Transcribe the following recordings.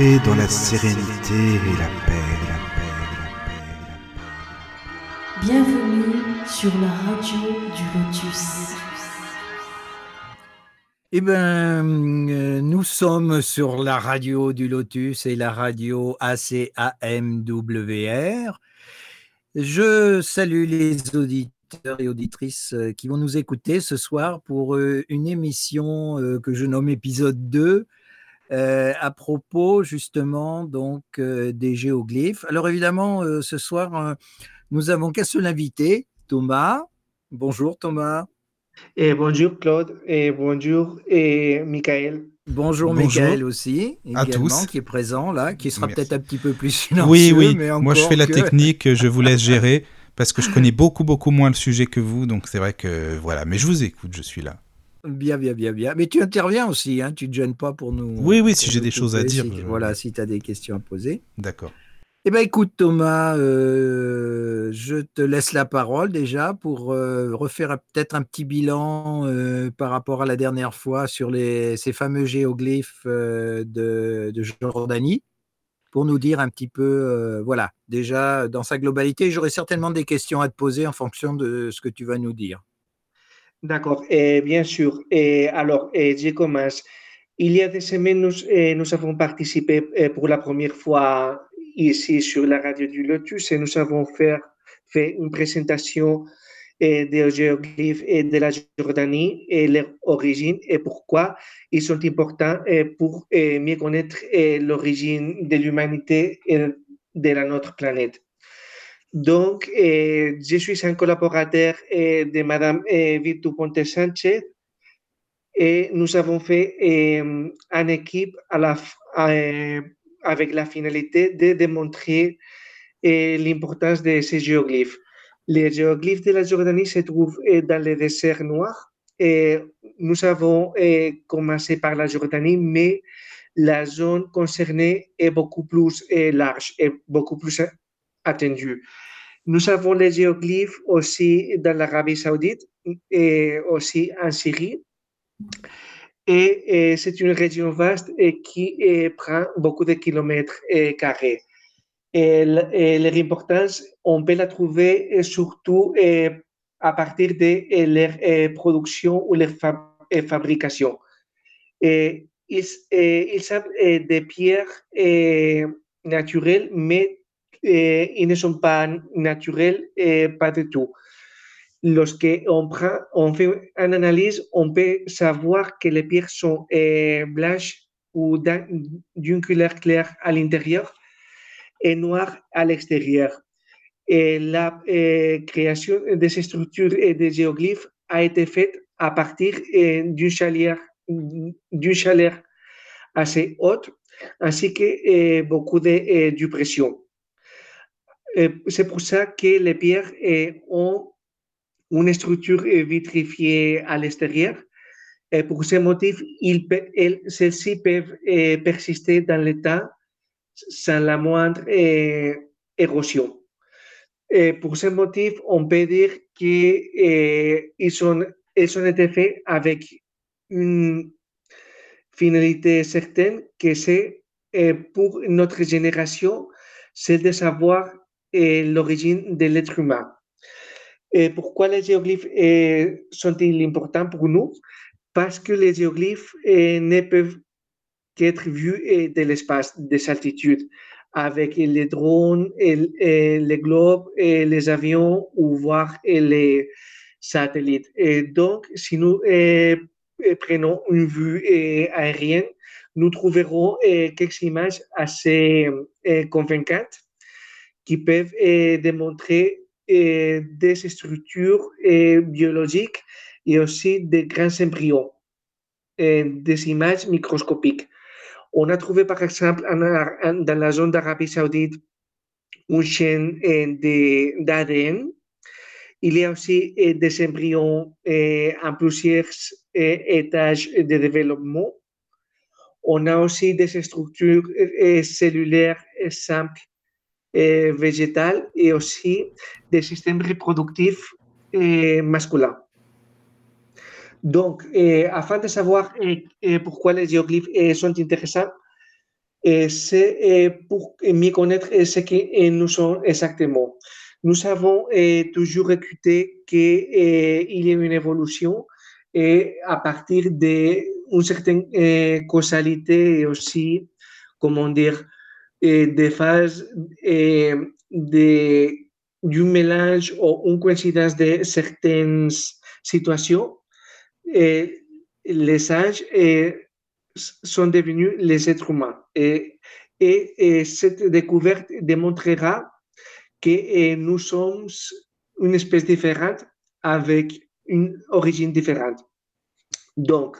Entrez dans la sérénité et la paix, la paix, la paix, la paix. Bienvenue sur la radio du Lotus. Eh bien, euh, nous sommes sur la radio du Lotus et la radio ACAMWR. Je salue les auditeurs et auditrices euh, qui vont nous écouter ce soir pour euh, une émission que je nomme épisode 2 à propos justement donc des géoglyphes. Alors évidemment, ce soir, nous avons qu'un seul invité, Thomas. Bonjour Thomas. Et bonjour Claude et bonjour et Michael. Bonjour, Michael aussi, également, à tous. qui est présent là, qui sera peut-être un petit peu plus silencieux. Oui, oui, moi je fais la technique, je vous laisse gérer parce que je connais beaucoup, beaucoup moins le sujet que vous, donc c'est vrai que voilà, mais je vous écoute, je suis là. Bien, bien, bien, bien. Mais tu interviens aussi, hein, tu ne te gênes pas pour nous. Oui, oui, si j'ai des choses à dire. Voilà, si tu as des questions à poser. D'accord. Eh bien, écoute, Thomas, euh, je te laisse la parole déjà pour euh, refaire peut-être un petit bilan euh, par rapport à la dernière fois sur les, ces fameux géoglyphes de, de, Jordanie, pour nous dire un petit peu, voilà, déjà dans sa globalité. J'aurai certainement des questions à te poser en fonction de ce que tu vas nous dire. D'accord, et bien sûr. Et alors, je commence. Il y a des semaines, nous, nous avons participé pour la première fois ici sur la radio du Lotus et nous avons fait, une présentation eh, des géoglyphes et de la Jordanie et leur origine et pourquoi ils sont importants eh, pour eh, mieux connaître l'origine de l'humanité et de la notre planète. Donc, je suis un collaborateur de Madame Vitu Ponte Sanchez et nous avons fait une équipe avec la finalité de démontrer eh, l'importance de ces géoglyphes. Les géoglyphes de la Jordanie se trouvent eh, dans le désert noir. Et nous avons eh, commencé par la Jordanie, mais la zone concernée est beaucoup plus large et beaucoup plus attendue. Nous avons les géoglyphes aussi dans l'Arabie saoudite et aussi en Syrie. Et, c'est une région vaste et qui prend beaucoup de kilomètres carrés. Et, l'importance, on peut la trouver surtout à partir de leur production ou leur fabrication. Et, ils, ils savent des pierres naturelles, mais ils ne sont pas naturels, pas du tout lorsque on, fait une analyse, on peut savoir que les pierres sont eh, blanches ou d'une couleur claire à l'intérieur et noire à l'extérieur. Et la eh, création de ces structures et des géoglyphes a été faite à partir eh, d'une chaleur assez haute, ainsi que beaucoup de pression. C'est pour ça que les pierres ont une structure vitrifiée à l'extérieur. Et pour ce motif, celles-ci peuvent eh, persister dans le temps sans la moindre eh, érosion. Pour ce motif, on peut dire qu'ils eh, ont été faits avec une finalité certaine, que c'est pour notre génération, c'est de savoir l'origine de l'être humain. Et pourquoi les géoglyphes eh, sont-ils importants pour nous? Parce que les géoglyphes eh, ne peuvent qu'être vus eh, de l'espace, des altitudes, avec les drones, et, les globes, et les avions ou voir les satellites. Et donc, si nous prenons une vue aérienne, nous trouverons quelques images assez convaincantes qui peuvent démontrer des structures biologiques et aussi des grands embryons, des images microscopiques. On a trouvé par exemple dans la zone d'Arabie saoudite une chaîne d'ADN. Il y a aussi des embryons en plusieurs étages de développement. On a aussi des structures cellulaires simples eh, végétal et aussi des systèmes reproductifs eh, masculins. Donc, eh, afin de savoir pourquoi les géoglyphes sont intéressants, c'est pour mieux connaître ce que nous sommes exactement. Nous avons toujours écouté qu'il y a une évolution et à partir d'une certaine causalité et aussi, comment dire, des phases de, du mélange ou une coïncidence de certaines situations, et les singes sont devenus les êtres humains. Et, et, cette découverte démontrera que nous sommes une espèce différente avec une origine différente. Donc,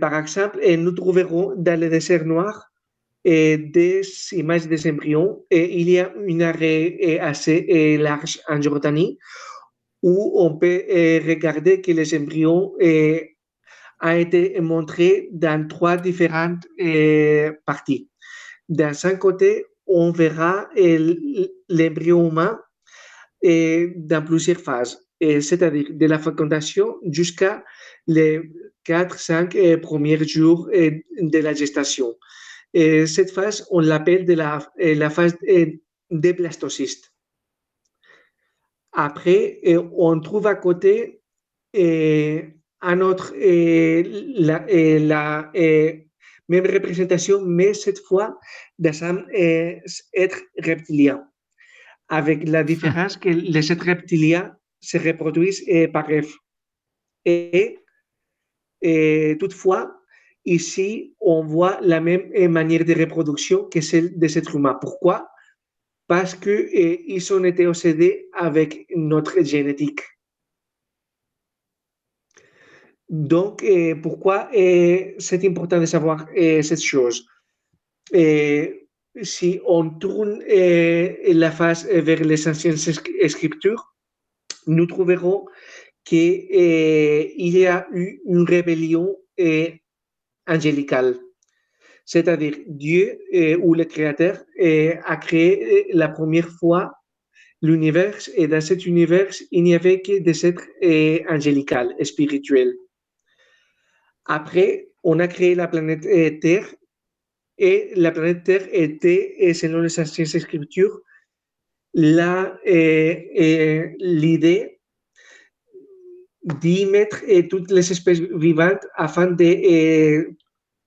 par exemple, nous trouverons dans le désert noir des images des embryons. Et il y a une arrêt assez large en Jordanie où on peut regarder que les embryons ont été montrés dans trois différentes parties. D'un un côté, on verra l'embryon humain dans plusieurs phases, c'est-à-dire de la fécondation jusqu'à les 4-5 premiers jours de la gestation. Et cette phase, on l'appelle de la, phase des blastocyste. Après, on trouve à côté un autre, la, même représentation, mais cette fois dans un être reptilien, avec la différence que les êtres reptiliens se reproduisent par F. Et, et toutefois, Ici, on voit la même manière de reproduction que celle des êtres humains. Pourquoi? Parce qu'ils ont été obsédés avec notre génétique. Donc, pourquoi c'est important de savoir cette chose Si on tourne la face vers les anciennes écritures, nous trouverons qu'il y a eu une rébellion angélical. C'est-à-dire Dieu ou le Créateur a créé la première fois l'univers et dans cet univers, il n'y avait que des êtres angélicales, spirituels. Après, on a créé la planète Terre et la planète Terre était, selon les anciennes écritures, l'idée d'y mettre toutes les espèces vivantes afin de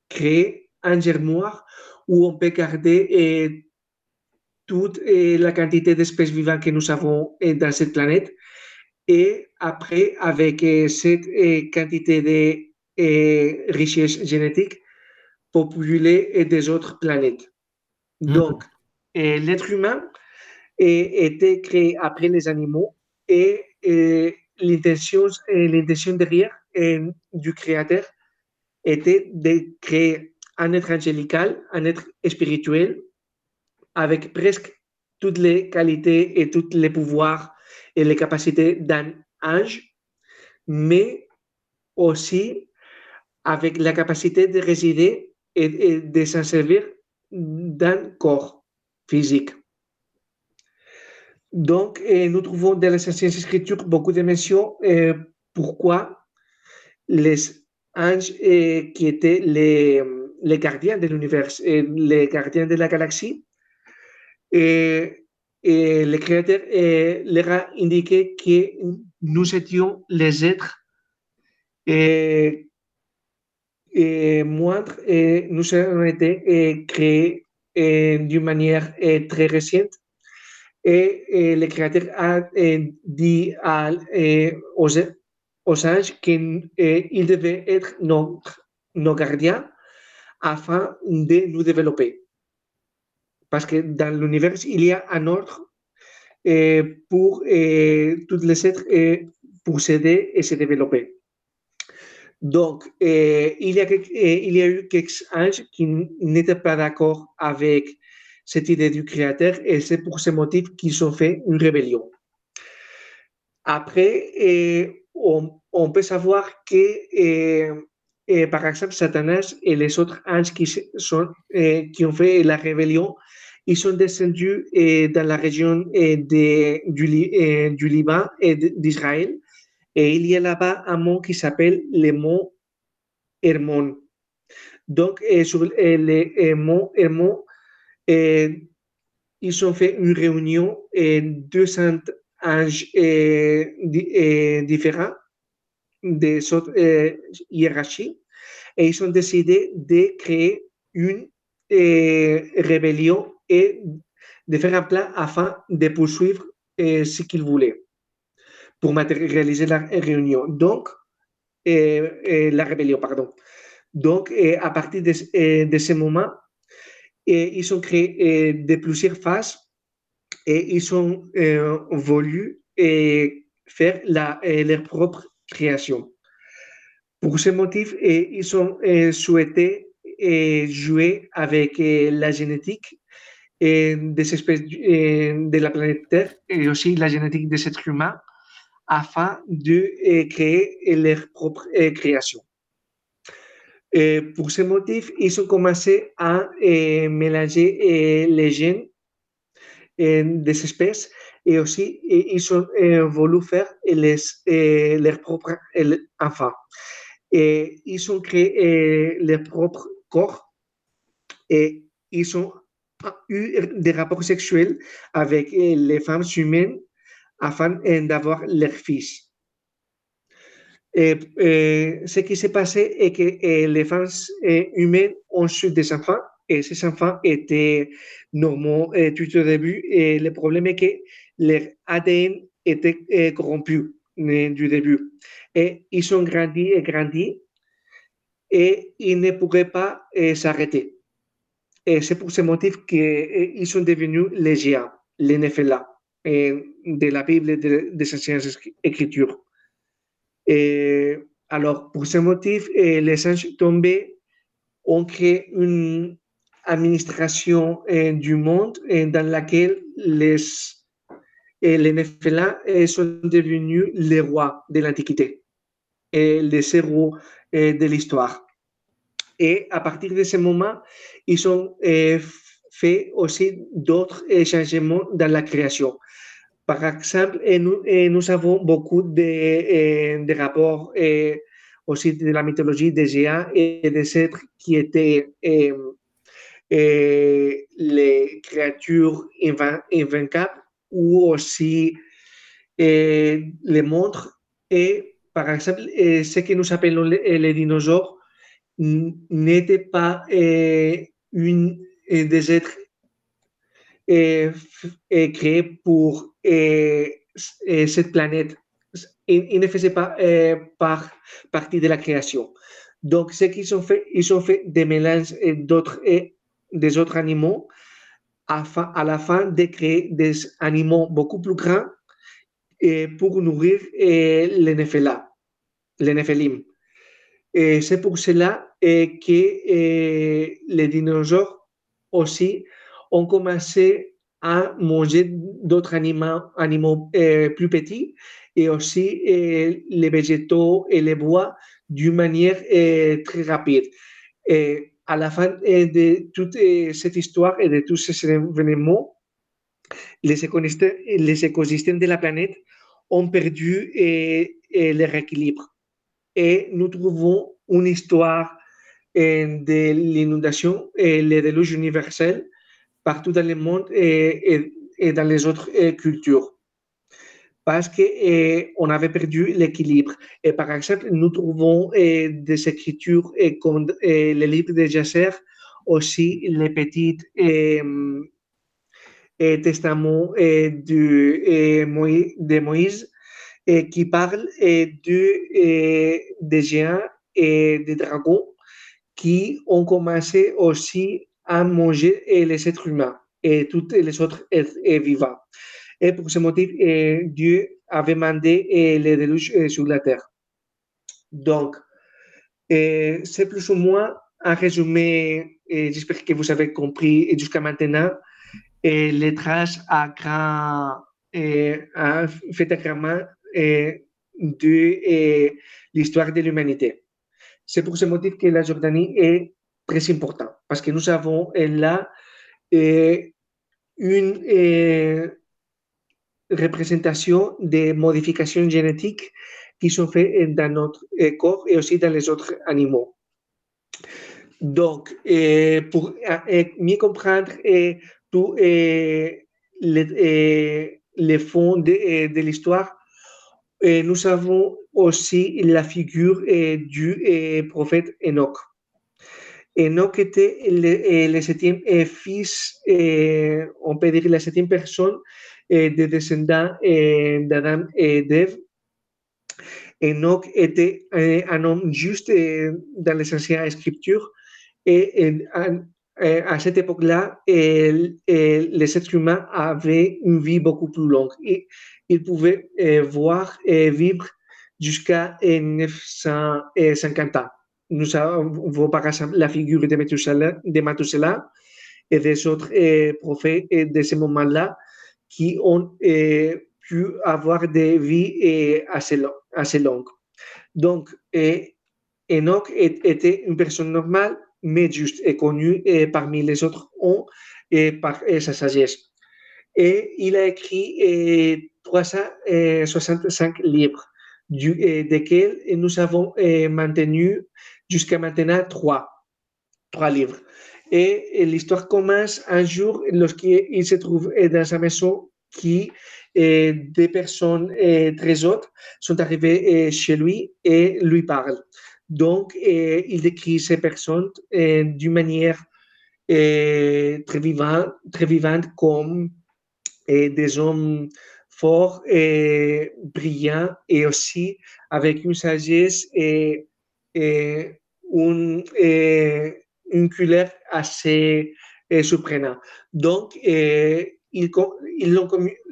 créer un germoire où on peut garder toute la quantité d'espèces vivantes que nous avons dans cette planète. Et après, avec cette quantité de richesse génétique, populer des autres planètes. Donc, l'être humain a été créé après les animaux et l'intention, l'intention derrière du créateur était de créer un être angélical, un être spirituel, avec presque toutes les qualités et tous les pouvoirs et les capacités d'un ange, mais aussi avec la capacité de résider et de s'en servir d'un corps physique. Donc, nous trouvons dans les anciennes écritures beaucoup de mentions pourquoi les anges qui étaient les, gardiens de l'univers, les gardiens de la galaxie, et, et le Créateur leur a indiqué que nous étions les êtres moindres et nous avons été créés d'une manière très récente et, le Créateur a dit à, aux, aux, anges qu'ils devaient être nos, nos gardiens afin de nous développer. Parce que dans l'univers, il y a un ordre pour tous les êtres pour s'aider et se développer. Donc, il, y a, il y a eu quelques anges qui n'étaient pas d'accord avec cette idée du Créateur et c'est pour ce motif qu'ils ont fait une rébellion. Après, on, peut savoir que, par exemple, Satanas et les autres anges qui, sont, qui ont fait la rébellion, ils sont descendus dans la région de, du, Liban et d'Israël. Et il y a là-bas un mont qui s'appelle le mont Hermon. Donc, sur les ils ont fait une réunion et 200 anges différents des autres hiérarchies et ils ont décidé de créer une rébellion et de faire un plan afin de poursuivre ce qu'ils voulaient pour matérialiser la réunion. Donc, la rébellion, pardon. Donc, à partir de, ce moment, ils ont créé de plusieurs phases et ils ont voulu faire leur propre création. Pour ce motif, ils ont souhaité jouer avec la génétique des espèces de la planète Terre et aussi la génétique des êtres humains afin de créer leur propre création. Et pour ce motif, ils ont commencé à mélanger les gènes des espèces et aussi ils ont voulu faire les, leurs propres enfants. Ils ont créé leur propre corps et ils ont eu des rapports sexuels avec les femmes humaines afin d'avoir leur fils. Ce qui s'est passé est que les femmes humaines ont eu des enfants et ces enfants étaient normaux tout au début. Et le problème est que leur ADN était corrompu du début. Et ils ont grandi et grandi et ils ne pourraient pas s'arrêter. Et c'est pour ce motif qu'ils sont devenus les géants, les Néphélas de la Bible et des anciennes Écritures. Et alors, pour ce motif, les anges tombés ont créé une administration du monde dans laquelle les, les sont devenus les rois de l'Antiquité et les héros de l'histoire. Et à partir de ce moment, ils ont fait aussi d'autres changements dans la création. Par exemple, nous, avons beaucoup de, de rapports aussi de la mythologie des géants et des êtres qui étaient et les créatures invaincables ou aussi les montres. Et par exemple, ce que nous appelons les, dinosaures n'étaient pas des êtres créés pour cette planète. Ils, ne faisaient pas par, partie de la création. Donc, ce qu'ils ont fait, ils ont fait des mélanges d'autres des autres animaux à la fin de créer des animaux beaucoup plus grands pour nourrir les Néphélas, les Néphélim. C'est pour cela que les dinosaures aussi ont commencé à manger d'autres animaux, animaux euh, plus petits et aussi euh, les végétaux et les bois d'une manière euh, très rapide. Et à la fin de toute cette histoire et de tous ces événements, les écosystèmes, les écosystèmes de la planète ont perdu leur équilibre. Et nous trouvons une histoire de l'inondation et le déluge universel partout dans le monde et, et, dans les autres cultures. Parce qu'on avait perdu l'équilibre. Et par exemple, nous trouvons des écritures comme le livre de Jasser, aussi les petits testaments de, de Moïse, qui parlent de, des géants et des dragons qui ont commencé aussi à manger les êtres humains et tous les autres êtres vivants. Et pour ce motif, Dieu avait mandé les déluges sur la terre. Donc, c'est plus ou moins un résumé, j'espère que vous avez compris jusqu'à maintenant, et les traces à grand, à fait à de l'histoire de l'humanité. C'est pour ce motif que la Jordanie est très important parce que nous avons là une représentation des modifications génétiques qui sont faites dans notre corps et aussi dans les autres animaux. Donc, pour mieux comprendre tous les, les fonds de, l'histoire, nous avons aussi la figure du prophète Enoch. Enoch était le, septième fils, on peut dire la septième personne des descendants d'Adam et d'Ève. Enoch était un homme juste dans les anciennes écritures et à cette époque-là, les êtres humains avaient une vie beaucoup plus longue. Et ils pouvaient voir et vivre jusqu'à 950 ans. Nous avons par exemple la figure de Methuselah, et des autres prophètes de ce moment-là qui ont pu avoir des vies assez, longues. Donc, Enoch était une personne normale mais juste et parmi les autres ont et par sa sagesse. Et il a écrit 365 livres, du, desquels nous avons maintenu jusqu'à maintenant trois, trois livres. Et, l'histoire commence un jour lorsqu'il se trouve dans sa maison qui des personnes très autres sont arrivées chez lui et lui parlent. Donc, il décrit ces personnes d'une manière très, vivante, très vivante comme des hommes forts et brillants et aussi avec une sagesse et, une, une couleur assez surprenante. Donc, ils, ils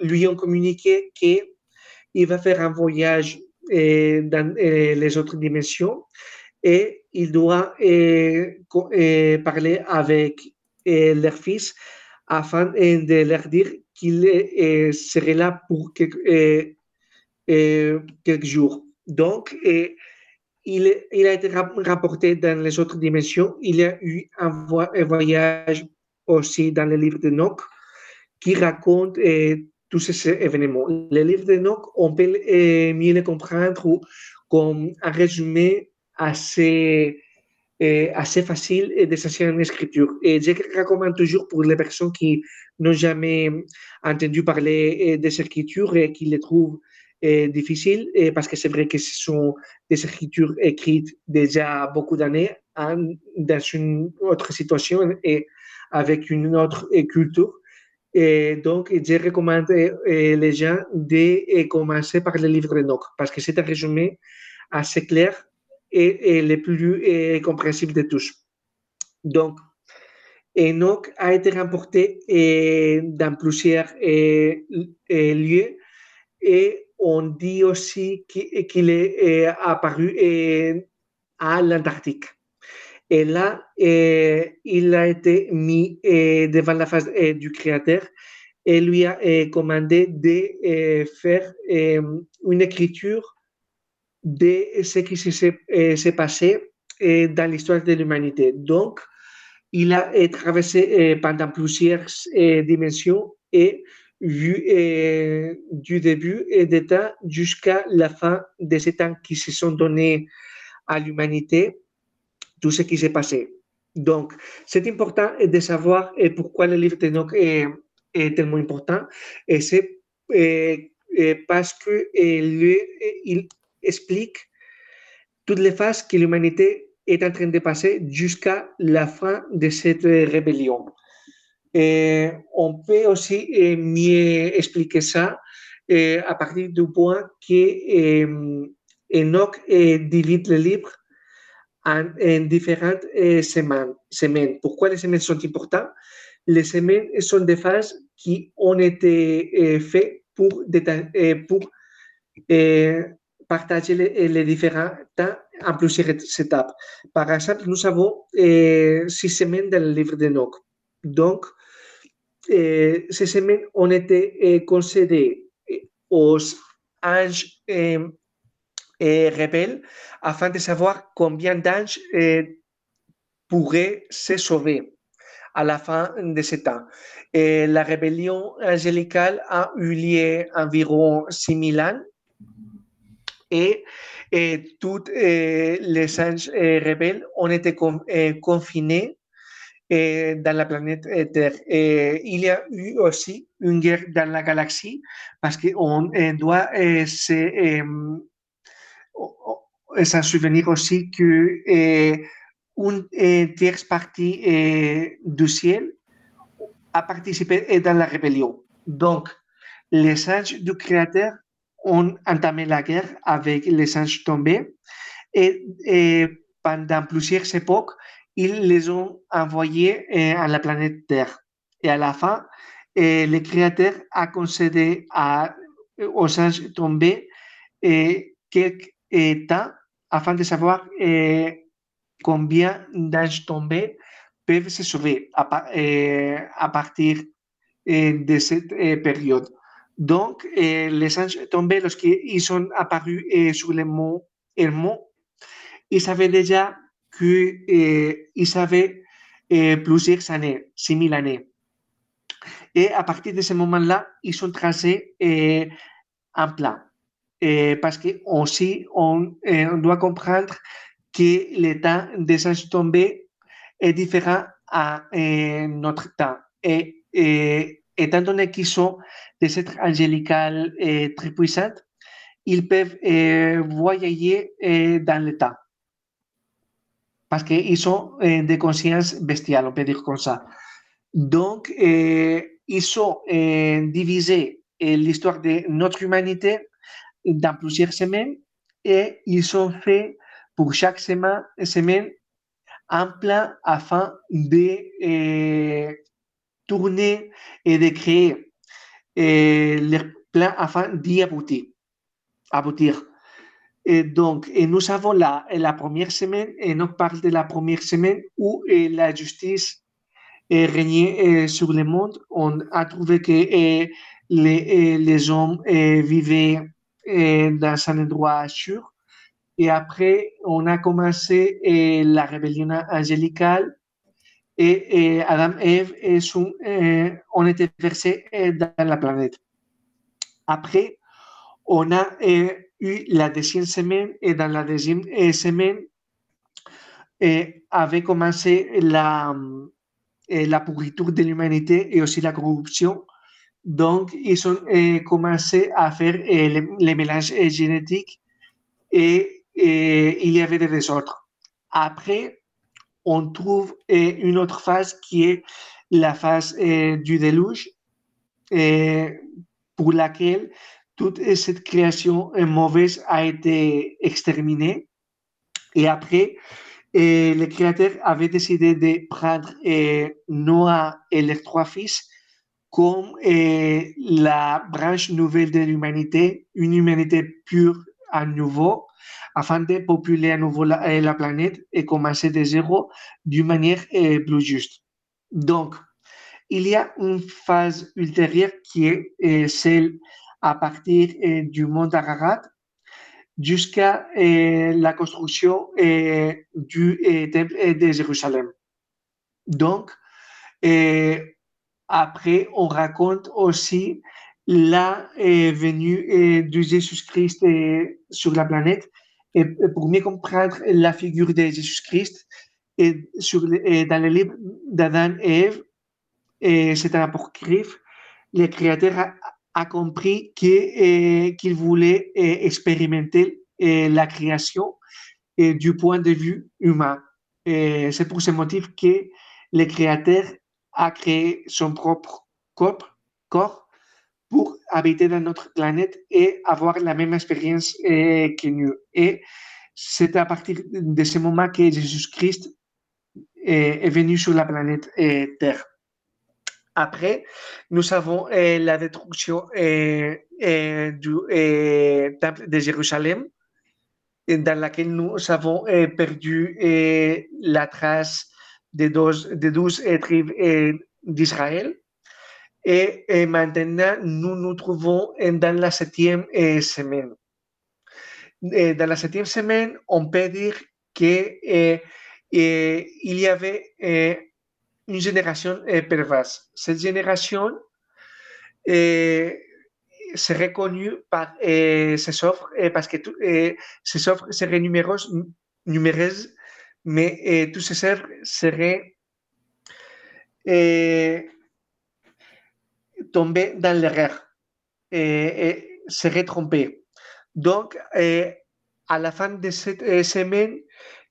lui ont communiqué qu'il va faire un voyage dans les autres dimensions et il doit parler avec leur fils afin de leur dire qu'il serait là pour quelques, quelques jours. Donc, il, a été rapporté dans les autres dimensions. Il y a eu un, voyage aussi dans le livre de Noc qui raconte tous ces événements. Le livre de Noc, on peut mieux le comprendre comme un résumé assez, assez facile des anciennes écritures. Et je recommande toujours pour les personnes qui n'ont jamais entendu parler des écritures et qui les trouvent difficiles, parce que c'est vrai que ce sont des écritures écrites déjà beaucoup d'années hein, dans une autre situation et avec une autre culture. Et donc, je recommande les gens de commencer par le livre d'Enoch parce que c'est un résumé assez clair et, le plus compréhensible de tous. Donc, Enoch a été remporté dans plusieurs lieux et on dit aussi qu'il est apparu à l'Antarctique. Et là, il a été mis devant la face du Créateur et lui a commandé de faire une écriture de ce qui s'est passé dans l'histoire de l'humanité. Donc, il a traversé pendant plusieurs dimensions et du début des temps jusqu'à la fin de ces temps qui se sont donnés à l'humanité tout ce qui s'est passé. Donc, c'est important de savoir pourquoi le livre d'Enoch est, est tellement important. Et c'est parce que il explique toutes les phases que l'humanité est en train de passer jusqu'à la fin de cette rébellion. Et on peut aussi mieux expliquer ça à partir du point que Enoch divise le livre en, différentes eh, semaines, semaines. Pourquoi les semaines sont importantes? Les semaines sont des phases qui ont été eh, faites pour, eh, partager les, différents temps en plusieurs étapes. Par exemple, nous avons six semaines dans le livre d'Enoch. Donc, ces semaines ont été concédées aux anges rebelles afin de savoir combien d'anges pourraient se sauver à la fin de ce temps. La rébellion angélicale a eu lieu environ 6000 ans Et, et tous les anges rebelles ont été confinés dans la planète Terre. Il y a eu aussi une guerre dans la galaxie parce qu'on doit s'en souvenir aussi que une tierce partie du ciel a participé dans la rébellion. Donc, les anges du Créateur ont entamé la guerre avec les anges tombés et, pendant plusieurs époques, ils les ont envoyés à la planète Terre. Et à la fin, le Créateur a concédé à, aux anges tombés quelques temps afin de savoir combien d'anges tombés peuvent se sauver à, partir de cette période. Donc, les anges tombés, lorsqu'ils sont apparus sur le mont Hermon, ils savaient déjà qu'ils avaient plusieurs années, 6000 années. Et à partir de ce moment-là, ils sont tracés en plan. parce qu'on on, on doit comprendre que l'état des anges tombés est différent à notre temps. Et, étant donné qu'ils sont des êtres angélicales très puissants, ils peuvent voyager dans le temps. Parce qu'ils sont des consciences bestiales, on peut dire comme ça. Donc, ils sont divisés l'histoire de notre humanité dans plusieurs semaines et ils sont faits pour chaque semaine, un plan afin de eh, tourner et de créer eh, le plan afin d'y aboutir. aboutir. Et donc, et nous avons la, la première semaine, et on parle de la première semaine où eh, la justice régnait sur le monde. On a trouvé que les, les hommes vivaient dans un endroit sûr et après, on a commencé eh, la rébellion angélicale et, Adam et Eve et son, eh, ont été versés eh, dans la planète. Après, on a la deuxième semaine et dans la deuxième semaine avait commencé la, la pourriture de l'humanité et aussi la corruption. Donc, ils ont commencé à faire les mélanges génétiques et et il y avait des désordres. Après, on trouve une autre phase qui est la phase du déluge, pour laquelle toute cette création mauvaise a été exterminée. Et après, le créateur avait décidé de prendre Noah et leurs trois fils comme la branche nouvelle de l'humanité, une humanité pure à nouveau, afin de populer à nouveau la, la planète et commencer de zéro d'une manière plus juste. Donc, il y a une phase ultérieure qui est celle à partir euh, du mont Ararat jusqu'à euh, la construction euh, du temple de Jérusalem. Donc, après, on raconte aussi la venue de Jésus-Christ sur la planète et pour mieux comprendre la figure de Jésus-Christ, dans le livre d'Adam et Ève, c'est un apocryphe, le Créateur a compris qu'il voulait expérimenter la création du point de vue humain. C'est pour ce motif que le Créateur a créé son propre corps, corps pour habiter dans notre planète et avoir la même expérience eh, que nous. Et c'est à partir de ce moment que Jésus-Christ est, venu sur la planète eh, Terre. Après, nous avons eh, la destruction du temple de Jérusalem, dans laquelle nous avons perdu la trace des douze, des tribus d'Israël. Et, maintenant, nous nous trouvons dans la septième eh, semaine. dans la septième semaine, on peut dire qu'il eh, eh, y avait une génération perverse. Cette génération c'est reconnu par ces offres parce que ces offres seraient numéreuses, numéreuses mais tous ces œuvres seraient tombés dans l'erreur et, seraient trompés. Donc, à la fin de cette semaine,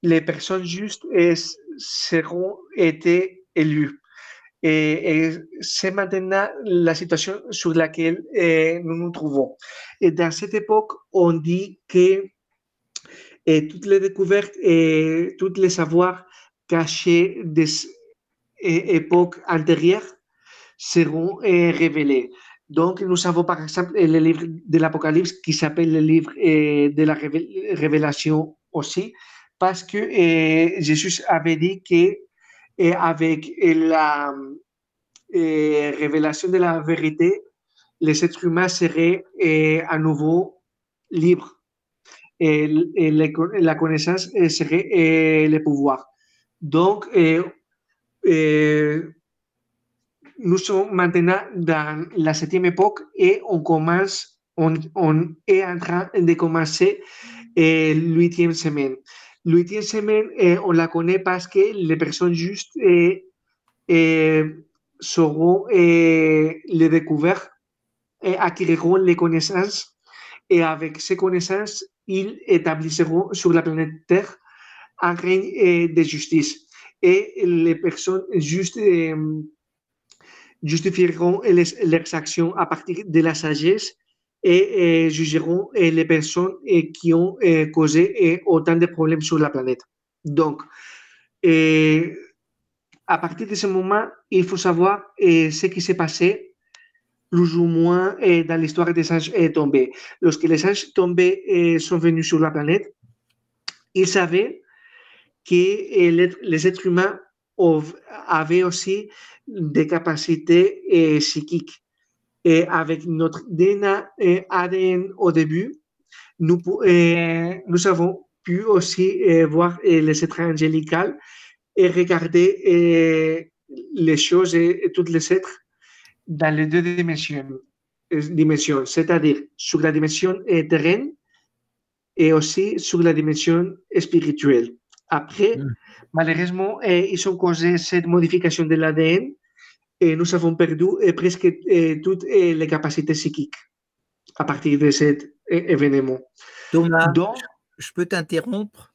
les personnes justes seront été élues. Et, c'est maintenant la situation sur laquelle eh, nous nous trouvons. Et dans cette époque, on dit que et toutes les découvertes et tous les savoirs cachés des époques antérieures seront eh, révélés. Donc, nous avons par exemple le livre de l'Apocalypse qui s'appelle le livre eh, de la révélation aussi, parce que Jésus avait dit que et avec la révélation de la vérité, les êtres humains seraient à nouveau libres. Et, la connaissance serait le pouvoir. Donc, nous sommes maintenant dans la septième époque et on commence, on, on est en train de commencer l'huitième semaine. L'huitième semaine, eh, on la connaît parce que les personnes justes eh, eh, sauront les découvertes et acquériront les connaissances. Et avec ces connaissances, ils établiront sur la planète Terre un règne de justice. Et les personnes justes justifieront leurs actions à partir de la sagesse et, jugeront les personnes qui ont causé autant de problèmes sur la planète. Donc, à partir de ce moment, il faut savoir ce qui s'est passé plus ou moins dans l'histoire des anges tombés. Lorsque les anges tombés sont venus sur la planète, ils savaient que les êtres humains avaient aussi des capacités psychiques. Et avec notre DNA et ADN au début, nous, nous avons pu aussi voir les êtres angélicales et regarder les choses et, tous les êtres dans les deux dimensions, dimensions c'est-à-dire sur la dimension terrestre et aussi sur la dimension spirituelle. Après, mm. malheureusement, ils ont causé cette modification de l'ADN et nous avons perdu presque toutes les capacités psychiques à partir de cet événement. Thomas, Donc, je peux t'interrompre?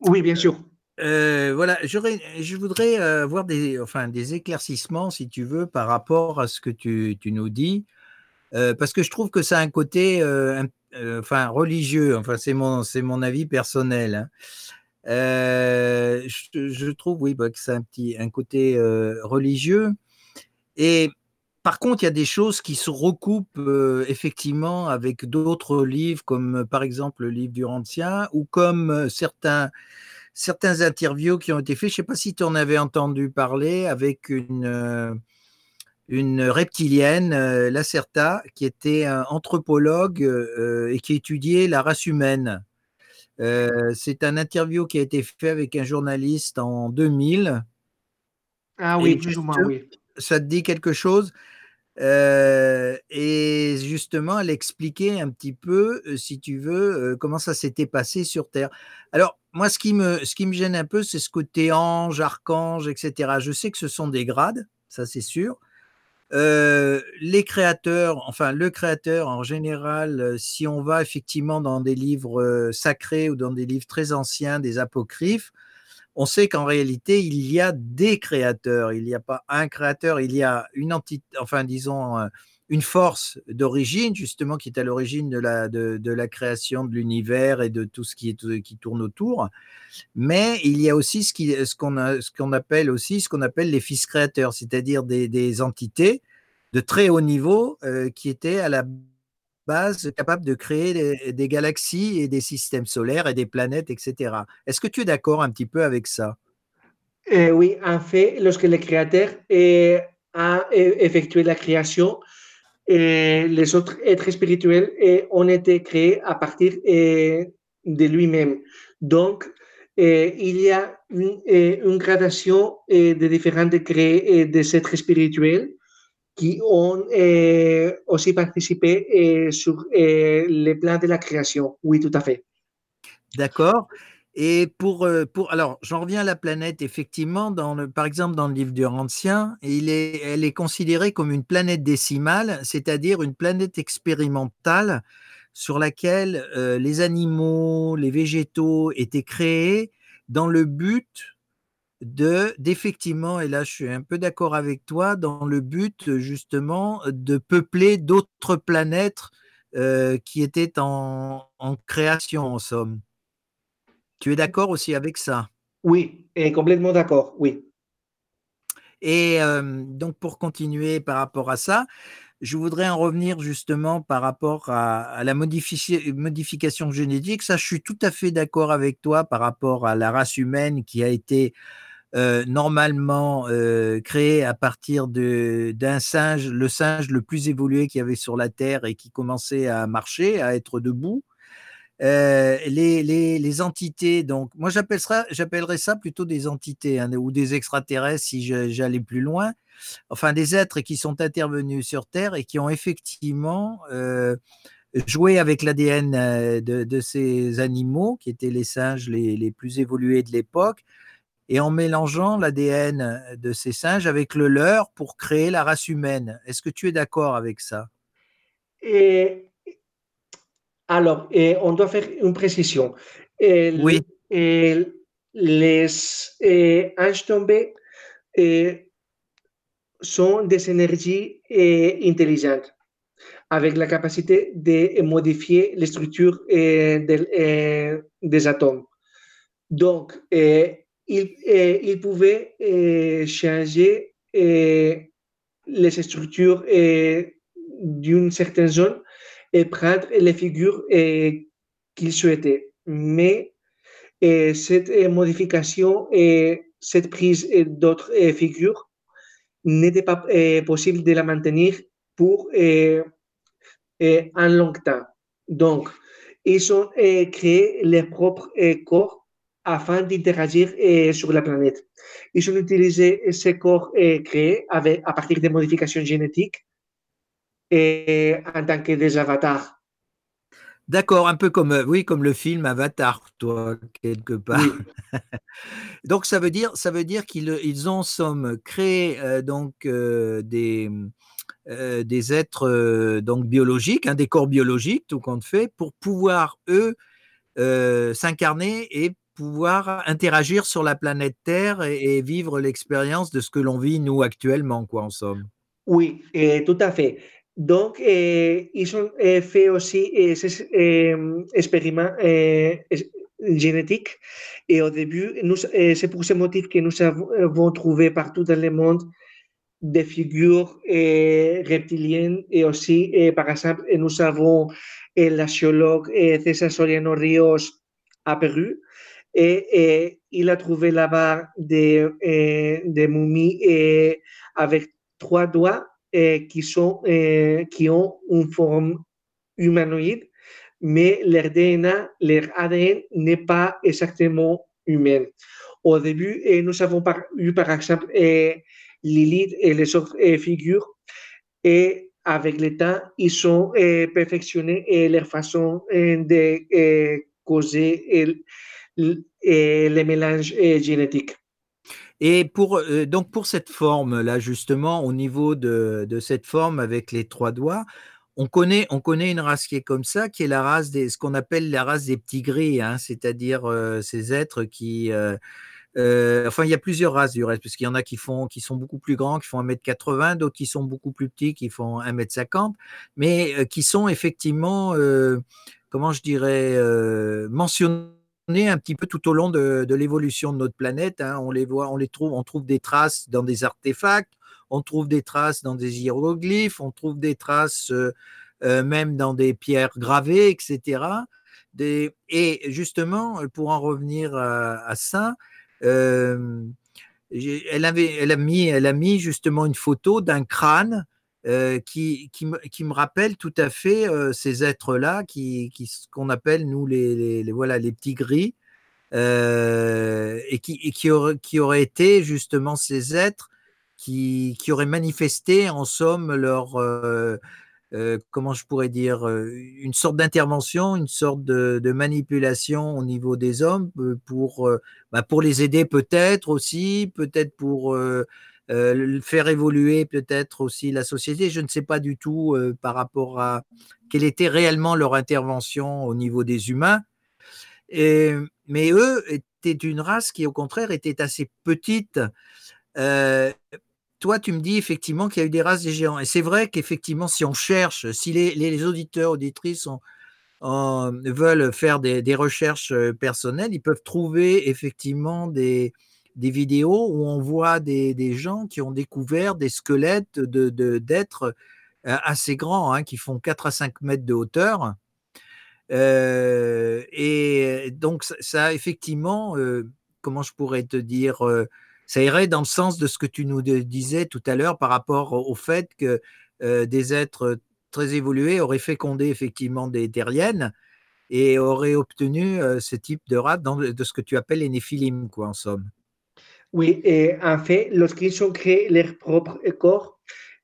Oui, bien sûr. Euh, voilà, je voudrais avoir des, enfin, des éclaircissements, si tu veux, par rapport à ce que tu, tu nous dis, euh, parce que je trouve que ça a un côté euh, enfin, religieux, enfin, c'est mon, mon avis personnel. Hein. Euh, je, trouve, oui, bah, que c'est un petit un côté euh, religieux. Et par contre, il y a des choses qui se recoupent euh, effectivement avec d'autres livres, comme par exemple le livre du Rancien, ou comme certains, certains interviews qui ont été faits. Je ne sais pas si tu en avais entendu parler avec une, une reptilienne, Lacerta, qui était anthropologue et qui étudiait la race humaine. Euh, c'est un interview qui a été fait avec un journaliste en 2000. Ah oui, plus ou moins, oui. Ça te dit quelque chose? Euh, et justement, elle expliquait un petit peu, euh, si tu veux, comment ça s'était passé sur Terre. Alors, moi, ce qui me, ce qui me gêne un peu, c'est ce côté ange, archange, etc. Je sais que ce sont des grades, ça c'est sûr, euh, les créateurs, enfin le créateur en général, euh, si on va effectivement dans des livres euh, sacrés ou dans des livres très anciens, des apocryphes, on sait qu'en réalité, il y a des créateurs, il n'y a pas un créateur, il y a une entité, enfin disons, une force d'origine, justement, qui est à l'origine de la, création de l'univers et de tout ce qui, qui tourne autour. Mais il y a aussi ce qu'on appelle aussi ce qu'on appelle les fils créateurs, c'est-à-dire des, entités de très haut niveau euh, qui étaient à la base capables de créer des, galaxies et des systèmes solaires et des planètes, etc. Est-ce que tu es d'accord un petit peu avec ça? Euh, Oui, en fait, lorsque le créateur a effectué la création, et les autres êtres spirituels ont été créés à partir de lui-même. Donc, il y a une, gradation de différents degrés des êtres spirituels qui ont aussi participé sur les plans de la création. Oui, tout à fait. D'accord. Et pour, pour alors, j'en reviens à la planète, effectivement, dans le, par exemple, dans le livre du Ancien, il est, elle est considérée comme une planète décimale, c'est-à-dire une planète expérimentale sur laquelle les animaux, les végétaux étaient créés dans le but de d'effectivement, et là je suis un peu d'accord avec toi, dans le but justement de peupler d'autres planètes qui étaient en, en création en somme. Tu es d'accord aussi avec ça? Oui, et complètement d'accord, oui. Et donc pour continuer par rapport à ça, je voudrais en revenir justement par rapport à, la modification génétique. Ça, je suis tout à fait d'accord avec toi par rapport à la race humaine qui a été normalement créée à partir d'un singe, le singe le plus évolué qu'il y avait sur la Terre et qui commençait à marcher, à être debout. Euh, les, les, entités, donc moi j'appellerais ça plutôt des entités hein, ou des extraterrestres si j'allais plus loin, enfin des êtres qui sont intervenus sur Terre et qui ont effectivement euh, joué avec l'ADN euh, de, ces animaux qui étaient les singes les, les plus évolués de l'époque et en mélangeant l'ADN de ces singes avec le leur pour créer la race humaine. Est-ce que tu es d'accord avec ça? Alors, eh, on doit faire une précision. oui. les eh, anges tombés eh, sont des énergies intelligentes avec la capacité de modifier les structures des atomes. Donc, ils, pouvaient changer les structures d'une certaine zone et prendre les figures qu'il souhaitait. Mais cette modification et cette prise d'autres figures n'était pas possible de la maintenir pour un long temps. Donc, ils ont créé leur propre corps afin d'interagir sur la planète. Ils ont utilisé ces corps créés à partir de modifications génétiques en tant que des avatars. D'accord, un peu comme euh, oui, comme le film Avatar, toi quelque part. donc ça veut dire ça veut dire qu'ils ils ont somme créé euh, donc euh, des des êtres donc biologiques, hein, des corps biologiques, tout compte fait, pour pouvoir eux s'incarner et pouvoir interagir sur la planète Terre et, et vivre l'expérience de ce que l'on vit nous actuellement, quoi, en somme. Oui, et tout à fait. Donc, eh, ils ont eh, fait aussi eh, ces expériments génétiques. Et au début, c'est pour ce motif que nous avons trouvé partout dans le monde des figures reptiliennes et aussi, par exemple, nous avons l'archéologue César Soriano Ríos à Pérou et, il a trouvé là-bas des, des momies avec trois doigts qui, sont, qui ont une forme humanoïde, mais leur DNA, leur ADN n'est pas exactement humain. Au début, nous avons eu par exemple Lilith et les autres figures, et avec le temps, ils ont perfectionné leur façon de causer les mélanges génétiques. Et pour, euh, donc pour cette forme-là, justement, au niveau de, de, cette forme avec les trois doigts, on connaît, on connaît une race qui est comme ça, qui est la race des, ce qu'on appelle la race des petits gris, hein, c'est-à-dire euh, ces êtres qui. Euh, enfin, il y a plusieurs races du reste, parce qu'il y en a qui, font, qui sont beaucoup plus grands, qui font 1m80, d'autres qui sont beaucoup plus petits, qui font 1m50, mais qui sont effectivement, comment je dirais, mentionnés un petit peu tout au long de, l'évolution de notre planète. Hein. On les voit, on les trouve, on trouve des traces dans des artefacts, on trouve des traces dans des hiéroglyphes, on trouve des traces euh, euh, même dans des pierres gravées, etc. et justement, pour en revenir à, ça, euh, elle, avait, elle, a mis, elle a mis justement une photo d'un crâne euh, qui, qui, me, qui, rappelle tout à fait euh, ces êtres-là, qui, qui, qu'on appelle nous les, les, voilà, les petits gris, euh, et, qui, qui, auraient, qui auraient été justement ces êtres qui, auraient manifesté en somme leur, comment je pourrais dire, une sorte d'intervention, une sorte de, manipulation au niveau des hommes pour, bah, pour les aider peut-être aussi, peut-être pour faire évoluer peut-être aussi la société. Je ne sais pas du tout par rapport à quelle était réellement leur intervention au niveau des humains. mais eux étaient une race qui, au contraire, était assez petite toi, tu me dis effectivement qu'il y a eu des races des géants. Et c'est vrai qu'effectivement, si on cherche, si les, auditeurs, auditrices veulent faire des, recherches euh, personnelles, ils peuvent trouver effectivement des, vidéos où on voit des, gens qui ont découvert des squelettes d'êtres euh, assez grands, hein, qui font 4 à 5 mètres de hauteur. Euh, et donc, ça, effectivement, comment je pourrais te dire, ça irait dans le sens de ce que tu nous disais tout à l'heure par rapport au fait que euh, des êtres très évolués auraient fécondé effectivement des terriennes et auraient obtenu euh, ce type de race de ce que tu appelles les néphilim, quoi, en somme. Oui, et en fait, lorsqu'ils ont créé leur propre corps,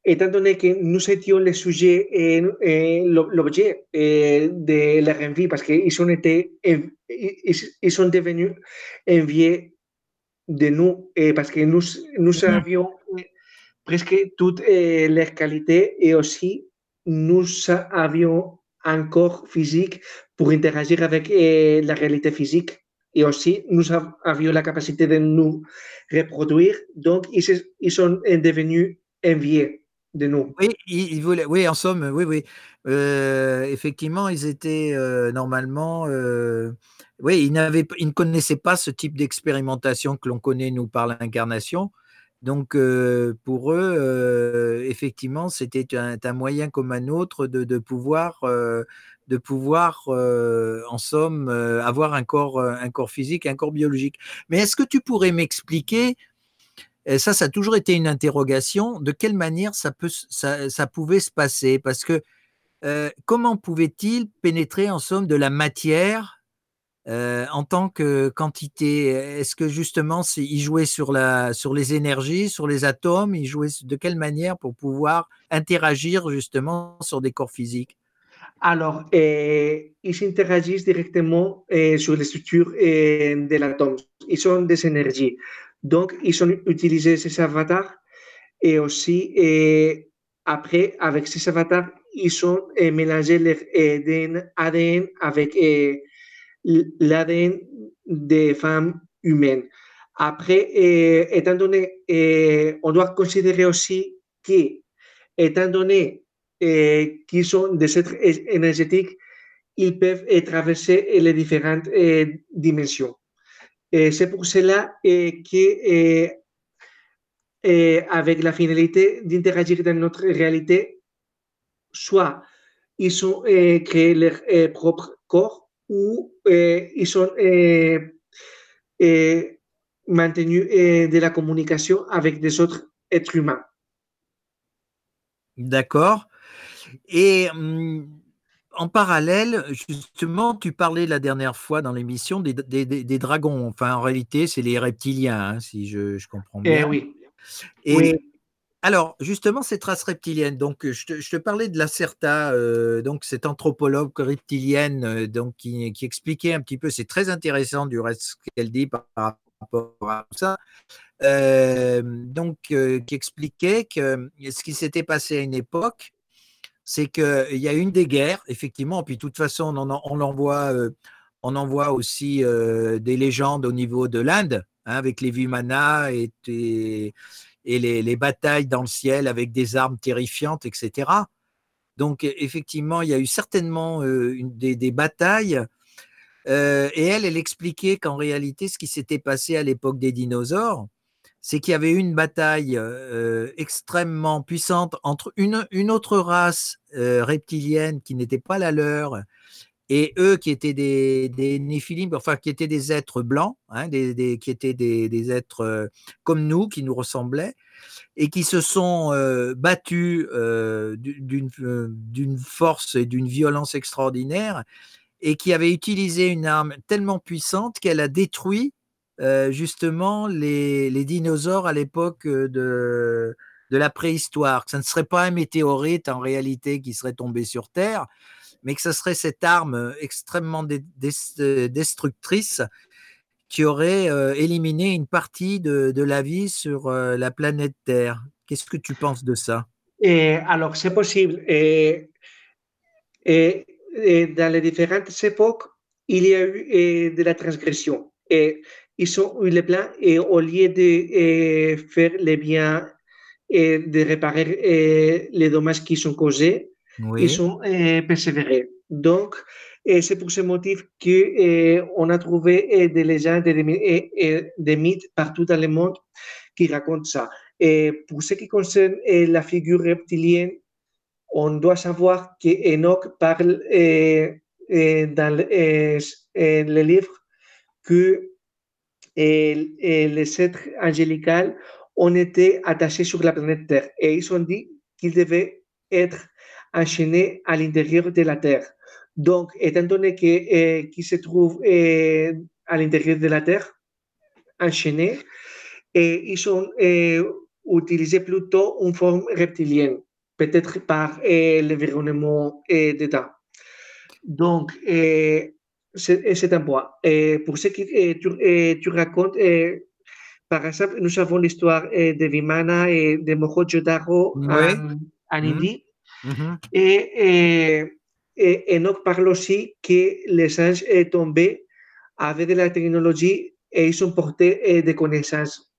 étant donné que nous étions les sujets et, l'objet de leur envie, parce qu'ils ont été, ils, sont devenus enviés de nous, et parce que nous, nous avions presque toutes eh, les qualités et aussi nous avions un corps physique pour interagir avec eh, la réalité physique. Et aussi, nous avions la capacité de nous reproduire. Donc, ils, sont devenus enviés de nous. Oui, ils, voulaient, oui en somme, oui, oui. Euh, effectivement, ils étaient euh, normalement euh, oui, ils, ils ne connaissaient pas ce type d'expérimentation que l'on connaît, nous, par l'incarnation. Donc, pour eux, effectivement, c'était un, moyen comme un autre de, pouvoir, en somme, avoir un corps, un corps physique, un corps biologique. Mais est-ce que tu pourrais m'expliquer, ça, ça a toujours été une interrogation, de quelle manière ça, peut, ça pouvait se passer? Parce que comment pouvait-il pénétrer, en somme, de la matière en tant que quantité, est-ce que justement, il jouait sur les énergies, sur les atomes Il jouait de quelle manière pour pouvoir interagir justement sur des corps physiques? Alors, eh, ils interagissent directement eh, sur les structures eh, de l'atome. Ils sont des énergies. Donc, ils ont utilisé ces avatars et aussi, après, avec ces avatars, ils ont mélangé leur ADN avec l'ADN des femmes humaines. Après, eh, étant donné, eh, on doit considérer aussi que, étant donné eh, qu'ils sont des êtres énergétiques, ils peuvent traverser les différentes dimensions. C'est pour cela que, avec la finalité d'interagir dans notre réalité, soit ils ont créé leur propre corps, où eh, ils sont eh, eh, maintenus de la communication avec des autres êtres humains. D'accord. Et hum, en parallèle, justement, tu parlais la dernière fois dans l'émission des, dragons. Enfin, en réalité, c'est les reptiliens, hein, si je, comprends bien. oui. Et oui. Alors, justement, cette race reptilienne, donc je te, parlais de la Certa, donc cette anthropologue reptilienne, qui, expliquait un petit peu, c'est très intéressant du reste ce qu'elle dit par, rapport à ça, euh, donc qui expliquait que ce qui s'était passé à une époque, c'est qu'il y a une des guerres, effectivement, puis de toute façon, on en, on aussi des légendes au niveau de l'Inde, hein, avec les Vimana et, et et les, batailles dans le ciel avec des armes terrifiantes, etc. Donc e, effectivement, il y a eu certainement euh, des, batailles. Euh, et elle, elle expliquait qu'en réalité, ce qui s'était passé à l'époque des dinosaures, c'est qu'il y avait eu une bataille euh, extrêmement puissante entre une, une autre race reptilienne qui n'était pas la leur et eux qui étaient des, des enfin qui étaient des êtres blancs, hein, qui étaient des, êtres euh, comme nous, qui nous ressemblaient, et qui se sont euh, battus euh, d'une force et d'une violence extraordinaire, et qui avaient utilisé une arme tellement puissante qu'elle a détruit justement les, dinosaures à l'époque de, de la préhistoire, que ça ne serait pas un météorite en réalité qui serait tombé sur Terre, mais que ce serait cette arme extrêmement destructrice qui aurait euh, éliminé une partie de, la vie sur euh, la planète Terre. Qu'est-ce que tu penses de ça? Et Alors, c'est possible. Et, et, et, dans les différentes époques, il y a eu de la transgression. Et ils ont eu le plan et au lieu de faire les biens et de réparer les dommages qui sont causés, oui. ils ont persévéré. Donc, c'est pour ce motif qu'on a trouvé des légendes et des mythes partout dans le monde qui racontent ça. Et pour ce qui concerne la figure reptilienne, on doit savoir qu'Enoch parle dans le livre que les êtres angélicaux ont été attachés sur la planète Terre et ils ont dit qu'ils devaient être enchaînés à l'intérieur de la Terre. Donc, étant donné qu'ils se trouvent à l'intérieur de la Terre, enchaînés, et ils ont utilisé plutôt une forme reptilienne, peut-être par l'environnement temps. Donc, c'est un point. Et pour ce que tu, tu racontes, par exemple, nous avons l'histoire de Vimana et de Mohenjo-Daro ouais. en, en Indie. Et, et, et, Enoch parle aussi que les anges tombés avaient de la technologie et ils ont porté des connaissances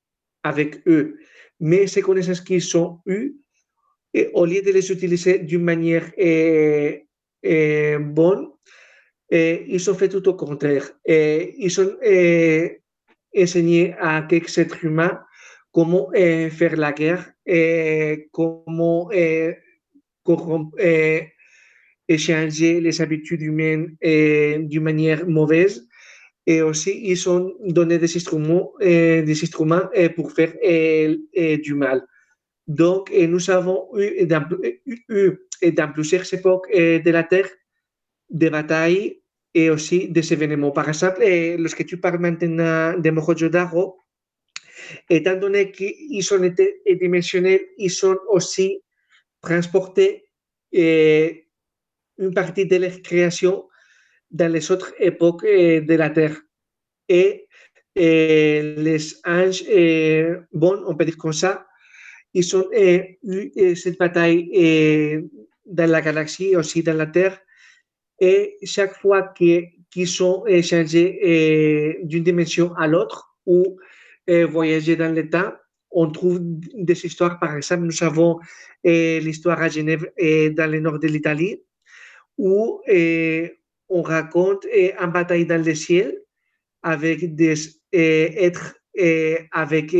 avec eux. Mais ces connaissances qu'ils ont eues, au lieu de les utiliser d'une manière bonne, ils ont fait tout au contraire. Ils ont enseigné à quelques êtres humains comment faire la guerre et comment échanger les habitudes humaines d'une manière mauvaise. Et aussi, ils ont donné des instruments, des instruments pour faire du mal. Donc, nous avons eu dans, eu, dans plusieurs époques de la Terre des batailles et aussi des événements. Par exemple, lorsque tu parles maintenant de Mohenjo-Daro, étant donné qu'ils ont été dimensionnels, ils ont aussi transporté eh, une partie de leur création dans les autres époques eh, de la Terre. Et, et les anges, bon, on peut dire comme ça, ils ont eu cette bataille dans la galaxie, aussi dans la Terre, et chaque fois qu'ils sont échangés d'une dimension à l'autre ou voyager dans le temps, on trouve des histoires. Par exemple, nous avons l'histoire à Genève et dans le nord de l'Italie où on raconte une bataille dans le ciel avec des êtres avec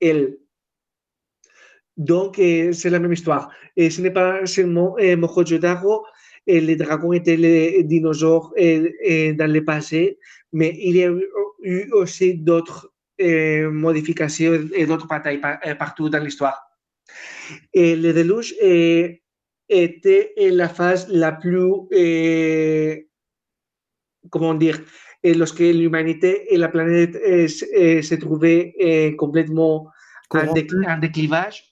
elle. Donc, c'est la même histoire. Et ce n'est pas seulement Mohenjo-Daro, et les dragons étaient les dinosaures dans le passé, mais il y a eu aussi d'autres euh, modifications et d'autres batailles par, partout dans l'histoire. Et le déluge était la phase la plus, comment dire, lorsque l'humanité et la planète se trouvaient complètement en, déc en déclivage.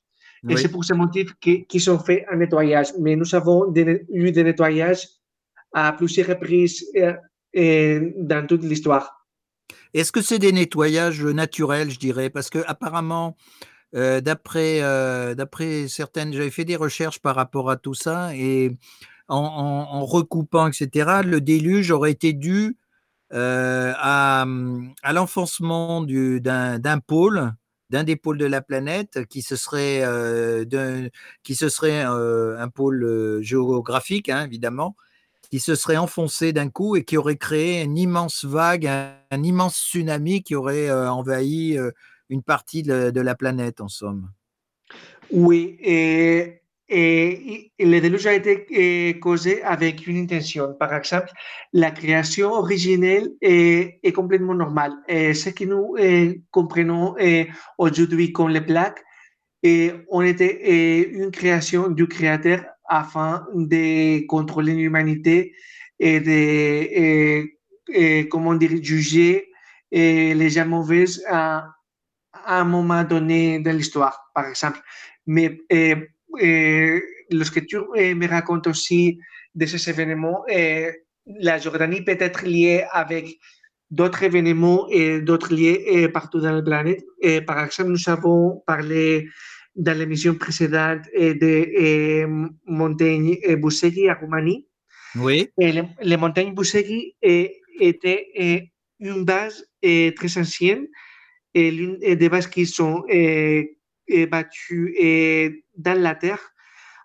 Et oui. c'est pour ce motif qu'ils ont fait un nettoyage. Mais nous avons eu des nettoyages à plusieurs reprises dans toute l'histoire. Est-ce que c'est des nettoyages naturels, je dirais? Parce que apparemment, euh, d'après euh, d'après certaines, j'avais fait des recherches par rapport à tout ça et en, recoupant, etc. Le déluge aurait été dû euh, à, l'enfoncement d'un pôle d'un des pôles de la planète qui se serait, un pôle géographique, hein, évidemment, qui se serait enfoncé d'un coup et qui aurait créé une immense vague, un, immense tsunami qui aurait envahi une partie de, la planète, en somme. Oui, et et, et le déluge a été eh, causé avec une intention. Par exemple, la création originelle est, complètement normale. Et ce que nous comprenons aujourd'hui comme les plaques, et on était une création du créateur afin de contrôler l'humanité et de, comment dire, juger et les gens mauvais à, un moment donné de l'histoire, par exemple. Mais lorsque tu me racontes aussi de ces événements, la Jordanie peut être liée avec d'autres événements et d'autres liés partout dans la planète. Et par exemple, nous avons parlé dans l'émission précédente des montagnes Boussegui à Roumanie. Oui. Et les, montagnes Boussegui étaient une base très ancienne et l'une des bases qui sont battues dans la terre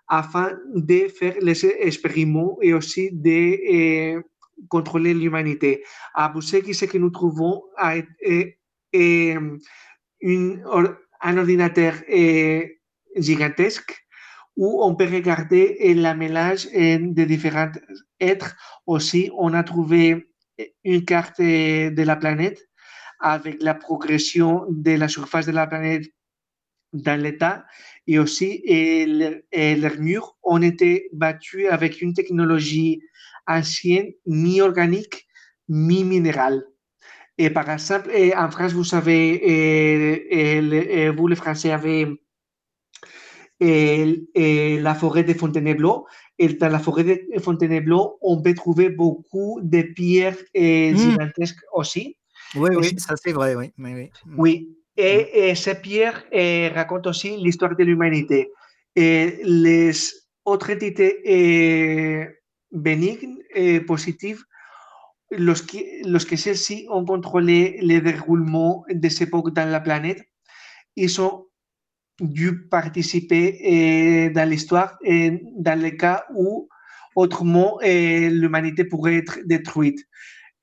afin de faire les expériments et aussi de contrôler l'humanité. À Boussegui, ce que nous trouvons est, une, un ordinateur gigantesque où on peut regarder la mélange de différents êtres. Aussi, on a trouvé une carte de la planète avec la progression de la surface de la planète dans l'état et aussi et, leurs murs ont été battus avec une technologie ancienne, mi-organique, mi-minérale. Et par exemple, en France, vous savez, et, vous les Français avez la forêt de Fontainebleau. Et dans la forêt de Fontainebleau, on peut trouver beaucoup de pierres mmh. gigantesques aussi. Oui, oui, ça c'est vrai, oui. Oui, oui. Et, ces pierres racontent aussi l'histoire de l'humanité. Et les autres entités bénignes et positives, lorsque, lorsque celles-ci ont contrôlé le déroulement des époques dans la planète, ils ont dû participer dans l'histoire et dans le cas où autrement l'humanité pourrait être détruite.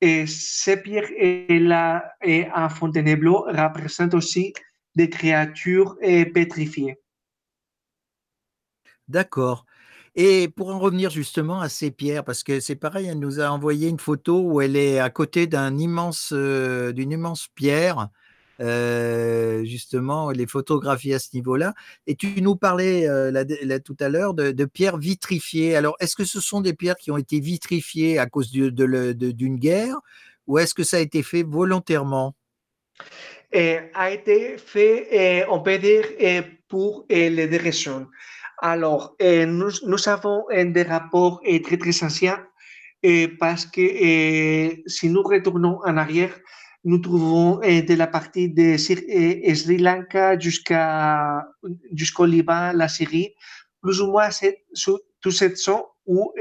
Et ces pierres-là en Fontainebleau représentent aussi des créatures pétrifiées. D'accord. Et pour en revenir justement à ces pierres, parce que c'est pareil, elle nous a envoyé une photo où elle est à côté d'un immense, euh, d'une immense pierre, euh, justement, les photographies à ce niveau-là. Et tu nous parlais euh, tout à l'heure de, pierres vitrifiées. Alors, est-ce que ce sont des pierres qui ont été vitrifiées à cause d'une de, guerre ou est-ce que ça a été fait volontairement? Et A été fait, on peut dire, pour les deux. Alors, nous, nous avons des rapports très, très anciens parce que si nous retournons en arrière, nous trouvons de la partie de Sri Lanka jusqu'à jusqu'au Liban, la Syrie, plus ou moins tout cette zone où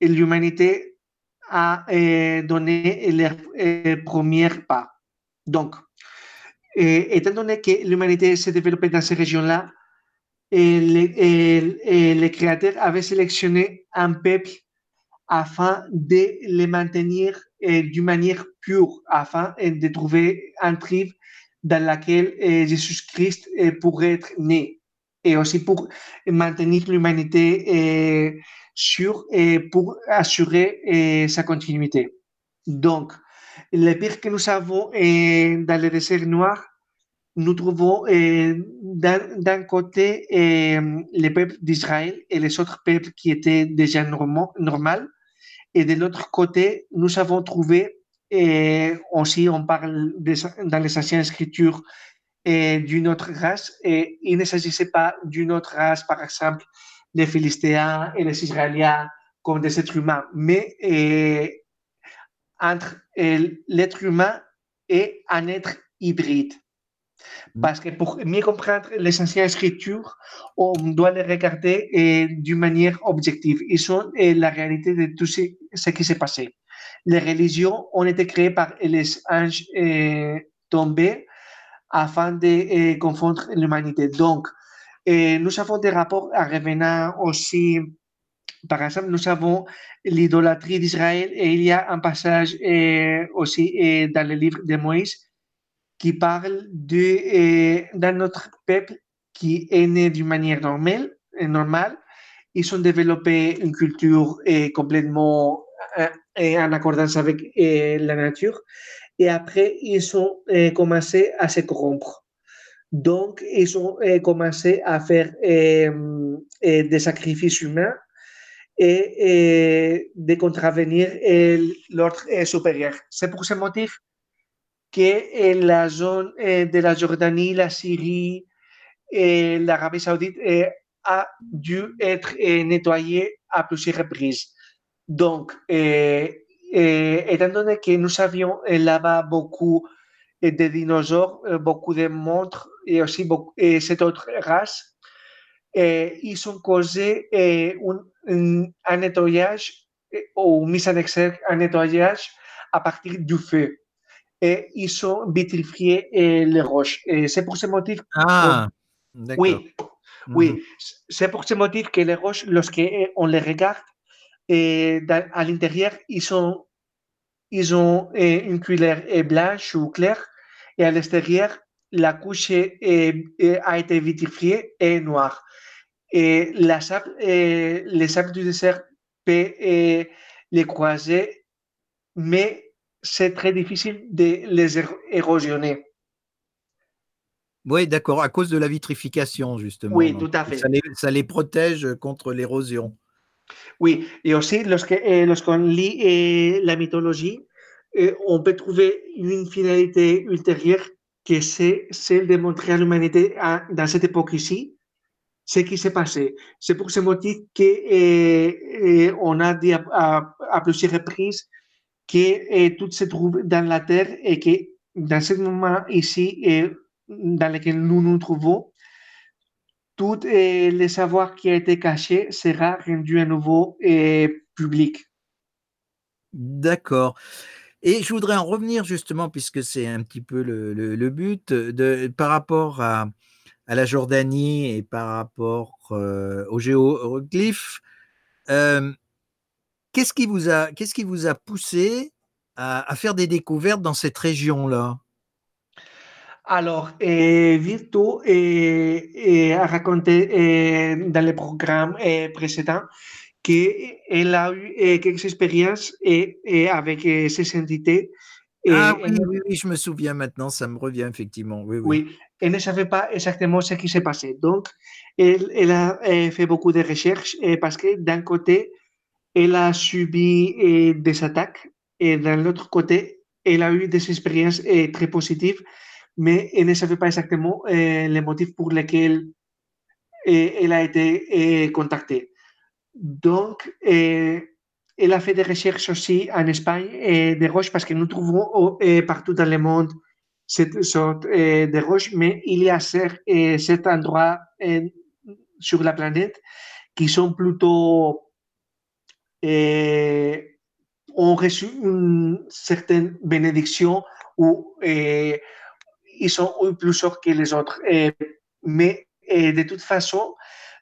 l'humanité a donné les premiers pas. Donc, étant donné que l'humanité s'est développée dans ces régions-là, les, les créateurs avaient sélectionné un peuple afin de les maintenir d'une manière pure, afin de trouver un tribe dans laquelle Jésus-Christ pourrait être né et aussi pour maintenir l'humanité sûre et pour assurer sa continuité. Donc, le pire que nous avons dans le désert noir, nous trouvons d'un côté les peuples d'Israël et les autres peuples qui étaient déjà normaux, et de l'autre côté, nous avons trouvé, et aussi on parle dans les anciennes écritures, d'une autre race, et il ne s'agissait pas d'une autre race, par exemple, les Philistéens et les Israéliens comme des êtres humains, mais entre l'être humain et un être hybride. Parce que pour mieux comprendre les anciennes écritures, on doit les regarder d'une manière objective? Ils sont la réalité de tout ce, qui s'est passé. Les religions ont été créées par les anges tombés afin de confondre l'humanité. Donc, nous avons des rapports à revenant aussi. Par exemple, nous avons l'idolâtrie d'Israël et il y a un passage aussi dans le livre de Moïse qui parle de, d'un autre peuple qui est né d'une manière normale, normale. Ils ont développé une culture complètement en accordance avec la nature. Et après, ils ont commencé à se corrompre. Donc, ils ont commencé à faire des sacrifices humains et, de contravenir l'ordre supérieur. C'est pour ce motif que la zone de la Jordanie, la Syrie et l'Arabie saoudite a dû être nettoyée à plusieurs reprises. Donc, étant donné que nous avions là-bas beaucoup de dinosaures, beaucoup de montres et aussi beaucoup, et cette autre race, ils ont causé un, un nettoyage ou mis en exergue un nettoyage à partir du feu. Et ils ont vitrifié les roches. Et c'est pour ce motif. Ah, oui, oui. C'est pour ce motif que les roches, lorsqu'on les regarde, et à l'intérieur, ils ont, ils ont une couleur blanche ou claire. Et à l'extérieur, la couche a été vitrifiée et noire. Et la sable, les sables du désert peut les croiser, mais c'est très difficile de les érosionner. Oui, d'accord, à cause de la vitrification, justement. Oui, tout à fait. Ça les, protège contre l'érosion. Oui, et aussi, lorsqu'on lit la mythologie, on peut trouver une finalité ultérieure que c'est celle de montrer à l'humanité dans cette époque ici ce qui s'est passé. C'est pour ce motif qu'on a dit à, plusieurs reprises que tout se trouve dans la terre et que dans ce moment ici dans lequel nous nous trouvons, tout le savoir qui a été caché sera rendu à nouveau public. D'accord. Et je voudrais en revenir justement, puisque c'est un petit peu le, but, de, par rapport à, la Jordanie et par rapport euh, aux qu'est-ce qui, vous a, qu'est-ce qui vous a poussé à, faire des découvertes dans cette région-là? Alors, eh, Virtu eh, a raconté eh, dans le programme précédent qu'elle a eu quelques expériences avec ces entités. ah oui, oui, oui, je me souviens maintenant, ça me revient effectivement. Oui, oui. oui elle ne savait pas exactement ce qui s'est passé. Donc, elle, elle, a fait beaucoup de recherches parce que d'un côté, elle a subi des attaques et d'un autre côté, elle a eu des expériences très positives, mais elle ne savait pas exactement les motifs pour lesquels elle a été contactée. Donc, elle a fait des recherches aussi en Espagne des roches parce que nous trouvons partout dans le monde cette sorte de roches, mais il y a cet endroit sur la planète qui sont plutôt ont reçu une certaine bénédiction ou ils sont plus forts que les autres. mais de toute façon,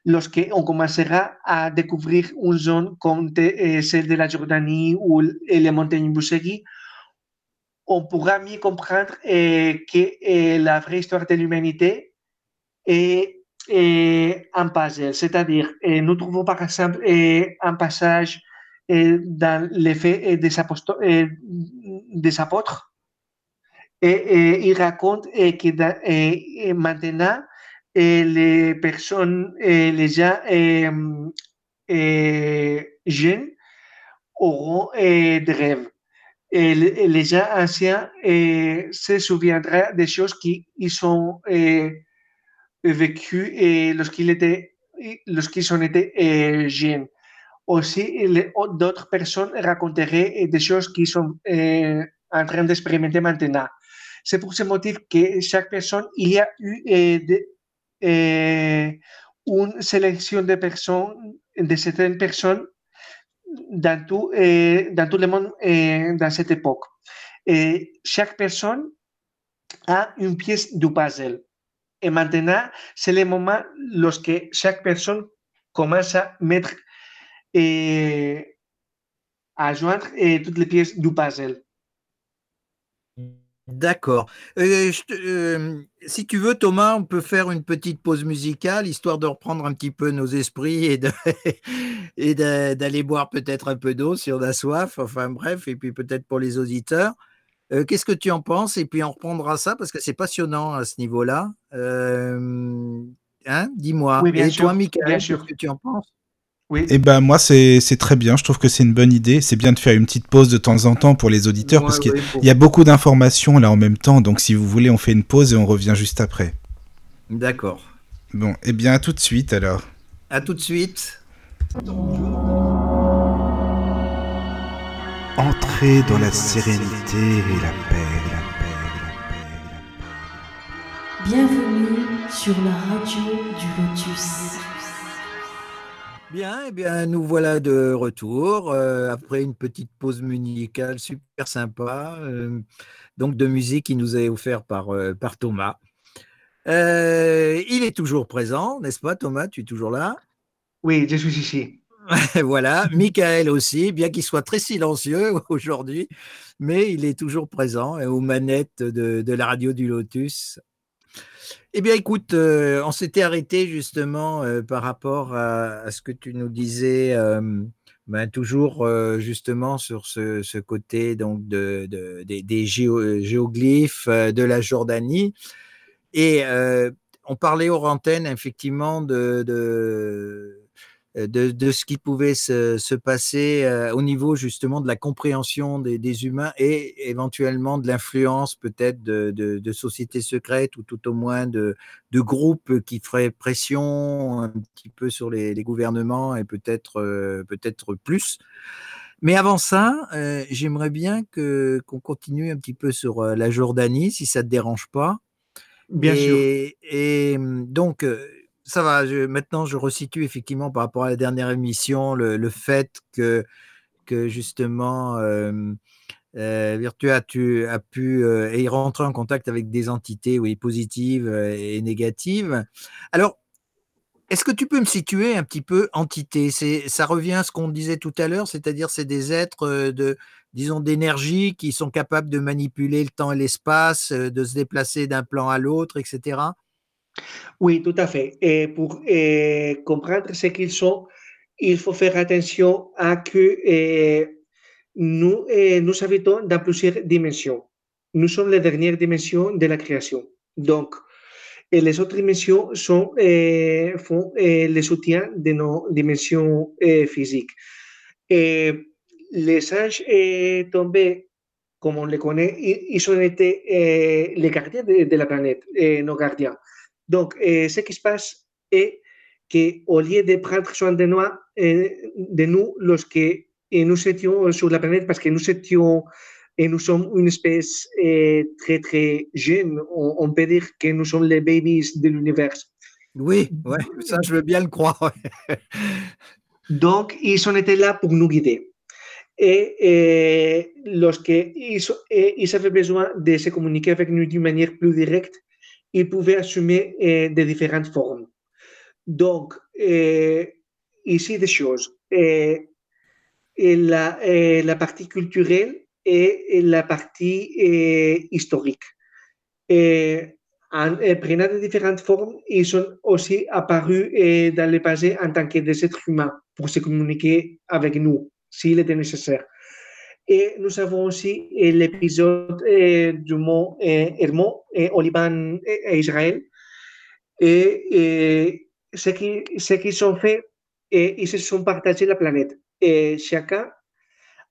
lorsqu'on commencera à découvrir une zone comme celle de la Jordanie ou les montagnes Boussegui, on pourra mieux comprendre que la vraie histoire de l'humanité est, un puzzle. C'est-à-dire, nous trouvons par exemple un passage dans les faits des, des apôtres. Et, il raconte que maintenant, les personnes, les gens jeunes auront des rêves. Les gens anciens se souviendront des choses qu'ils ont vécues lorsqu'ils lorsqu'ils ont été jeunes aussi d'autres personnes raconteraient des choses qui sont euh, en train d'expérimenter maintenant. C'est pour ce motif que chaque personne, il y a eu euh, euh, une sélection de personnes, de certaines personnes dans tout, dans tout le monde dans cette époque. Et chaque personne a une pièce du puzzle. Et maintenant, c'est le moment lorsque chaque personne commence à mettre et à joindre et toutes les pièces du puzzle. D'accord. Euh, euh, si tu veux, Thomas, on peut faire une petite pause musicale, histoire de reprendre un petit peu nos esprits et, d'aller boire peut-être un peu d'eau si on a soif. Enfin bref, et puis peut-être pour les auditeurs. Euh, qu'est-ce que tu en penses? Et puis on reprendra ça parce que c'est passionnant à ce niveau-là. hein Dis-moi. Oui, et sûr, toi, Michael, qu'est-ce que tu en penses? Oui. Et eh ben moi c'est très bien, je trouve que c'est une bonne idée. C'est bien de faire une petite pause de temps en temps pour les auditeurs parce qu'il y, a beaucoup d'informations là en même temps. Donc si vous voulez, on fait une pause et on revient juste après. D'accord. Bon, et eh bien à tout de suite alors. À tout de suite. Entrez dans la sérénité et la paix, la paix, la paix, la paix. Bienvenue sur la radio du Lotus. Bien, eh bien, nous voilà de retour euh, après une petite pause musicale super sympa, euh, donc de musique qui nous est offerte par, euh, par Thomas. il est toujours présent, n'est-ce pas, Thomas? Tu es toujours là? Oui, je suis ici. voilà, Michael aussi, bien qu'il soit très silencieux aujourd'hui, mais il est toujours présent aux manettes de, de la radio du Lotus. Eh bien, écoute, euh, on s'était arrêté justement euh, par rapport à, ce que tu nous disais, euh, ben, toujours justement sur ce, côté donc de, des, géoglyphes de la Jordanie. Et on parlait aux antennes effectivement de euh, de, ce qui pouvait se, passer euh, au niveau justement de la compréhension des, humains et éventuellement de l'influence peut-être de, sociétés secrètes ou tout au moins de, groupes qui feraient pression un petit peu sur les, gouvernements et peut-être euh, peut-être plus. Mais avant ça, j'aimerais bien que qu'on continue un petit peu sur la Jordanie, si ça ne te dérange pas. Bien sûr. Et donc, ça va. maintenant, je resitue effectivement par rapport à la dernière émission le, fait que, justement, euh, euh, Virtua, tu as pu euh, rentrer en contact avec des entités oui, positives et négatives. Alors, est-ce que tu peux me situer un petit peu entité? Ça revient à ce qu'on disait tout à l'heure, c'est-à-dire c'est des êtres de, disons, d'énergie qui sont capables de manipuler le temps et l'espace, de se déplacer d'un plan à l'autre, etc. Oui, tout à fait. Et pour comprendre ce qu'ils sont, il faut faire attention à que nous, habitons dans plusieurs dimensions. Nous sommes les dernières dimensions de la création. Donc, les autres dimensions sont, font le soutien de nos dimensions physiques. Et les anges tombés, comme on les connaît, ils ont été les gardiens de la planète, nos gardiens. Donc, euh, ce qui se passe est qu'au lieu de prendre soin de nous, euh, de nous lorsque euh, nous étions sur la planète, parce que nous étions et nous sommes une espèce très très jeune, on, peut dire que nous sommes les babies de l'univers. Oui, ouais, ça je veux bien le croire. Donc, ils ont été là pour nous guider. Et, et lorsqu'ils ils avaient besoin de se communiquer avec nous d'une manière plus directe, il pouvait assumer euh, de différentes formes. Donc, euh, ici des choses. Et la, la, partie culturelle et, la partie historique. Et, en prenant de différentes formes, ils sont aussi apparus dans le passé en tant que des êtres humains pour se communiquer avec nous, s'il était nécessaire. Et nous avons aussi l'épisode du mont Hermon au Liban et Israël. Et, ce qu'ils ont fait, ils se sont partagés la planète. Et chacun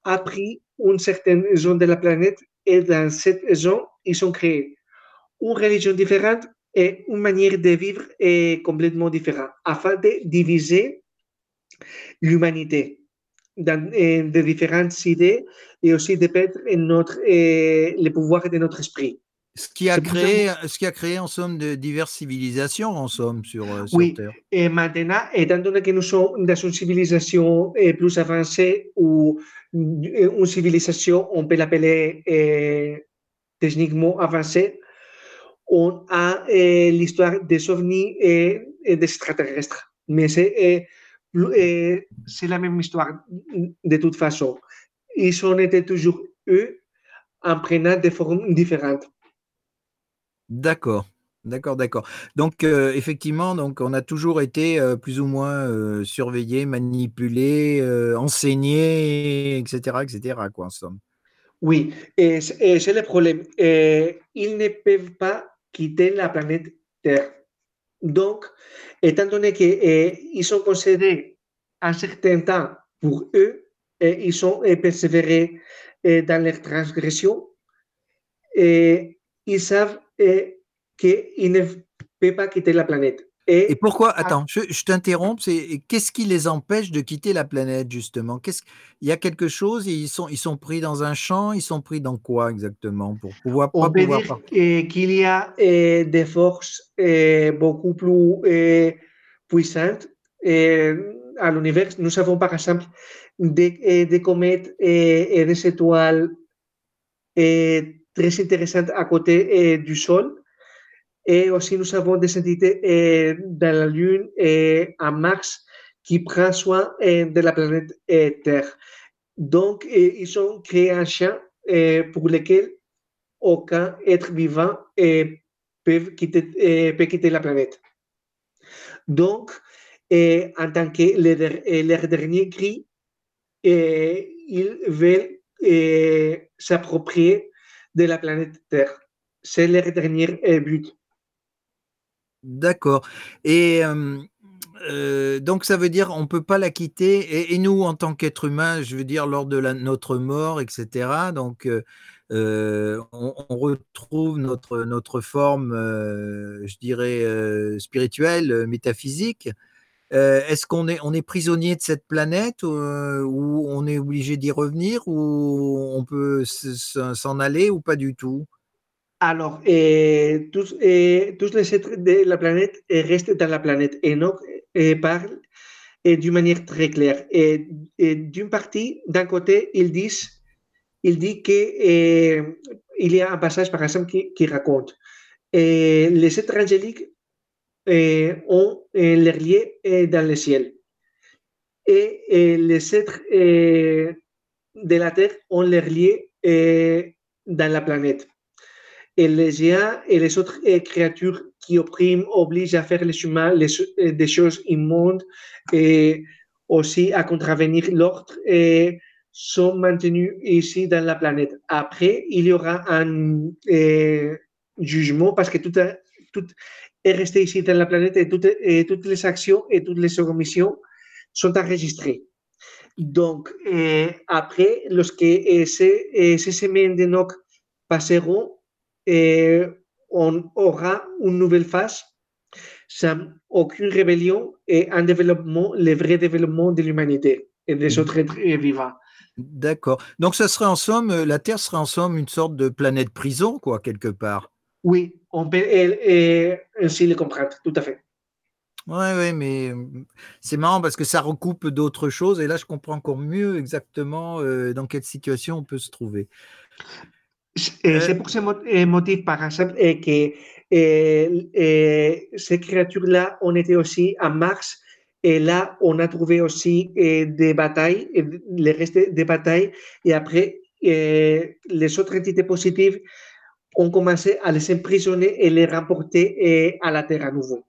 a pris une certaine zone de la planète et dans cette zone, ils ont créé une religion différente et une manière de vivre complètement différente afin de diviser l'humanité de différentes idées et aussi de perdre notre, le pouvoir de notre esprit. Ce qui, a créé, ce qui a créé en somme de diverses civilisations en somme sur, euh, sur oui. Terre. Et maintenant, étant donné que nous sommes dans une civilisation eh, plus avancée ou une civilisation, on peut l'appeler eh, techniquement avancée, on a eh, l'histoire des ovnis et, et, des extraterrestres. Mais c'est c'est la même histoire de toute façon. Ils ont été toujours eux en prenant des formes différentes. D'accord. D'accord, d'accord. Donc euh, effectivement, donc on a toujours été euh, plus ou moins euh, surveillé, manipulé, enseigné, etc., etc. Quoi, en somme. Oui, et c'est le problème. ils ne peuvent pas quitter la planète Terre. Donc, étant donné qu'ils sont considérés un certain temps pour eux, et ils sont persévérés dans leur transgression, et ils savent qu'ils ne peuvent pas quitter la planète. Et, pourquoi Attends, je, t'interromps. Qu'est-ce qui les empêche de quitter la planète justement? Qu'est-ce Il y a quelque chose Ils sont, ils sont pris dans un champ. Ils sont pris dans quoi exactement? Pour pouvoir On peut dire qu'il y a des forces beaucoup plus puissantes à l'univers. Nous savons par exemple des, des comètes et, des étoiles très intéressantes à côté du Sol et aussi, nous avons des entités euh, dans la Lune et à Mars qui prennent soin euh, de la planète euh, Terre. Donc, ils ont créé un champ pour lequel aucun être vivant peut quitter, peut quitter la planète. Donc, en tant que leur dernier cri, ils veulent s'approprier de la planète Terre. C'est leur dernier but. D'accord. Et donc ça veut dire on peut pas la quitter. Et, nous, en tant qu'être humain, je veux dire lors de notre mort, etc. Donc on, retrouve notre notre forme, je dirais spirituelle, métaphysique. Est-ce qu'on est on est prisonnier de cette planète ou on est obligé d'y revenir ou on peut s'en aller ou pas du tout? Alors, tous, tous, les êtres de la planète restent dans la planète. Enoch parle d'une manière très claire. Et, d'une partie, d'un côté, il dit qu'il y a un passage, par exemple, qui, raconte les êtres angéliques ont leur lié dans le ciel. Et, les êtres de la Terre ont leur lié dans la planète et les géants et les autres euh, créatures qui oppriment, obligent à faire les humains euh, des choses immondes et aussi à contravenir l'ordre sont maintenus ici dans la planète. Après, il y aura un euh, jugement parce que tout, est resté ici dans la planète et, toutes les actions et toutes les omissions sont enregistrées. Donc, après, lorsque ces semaines de Noc passeront, et on aura une nouvelle phase sans aucune rébellion et un développement, le vrai développement de l'humanité et des autres êtres vivants. D'accord. Donc, ça serait en somme, la Terre serait en somme une sorte de planète prison, quoi, quelque part. Oui, on peut et, ainsi le comprendre, tout à fait. Oui, oui, mais c'est marrant parce que ça recoupe d'autres choses et là, je comprends encore mieux exactement dans quelle situation on peut se trouver. C'est pour ce motif, par exemple, que ces créatures-là, on était aussi à Mars, et là, on a trouvé aussi des batailles, les restes des batailles, et après, les autres entités positives ont commencé à les emprisonner et les rapporter à la Terre à nouveau.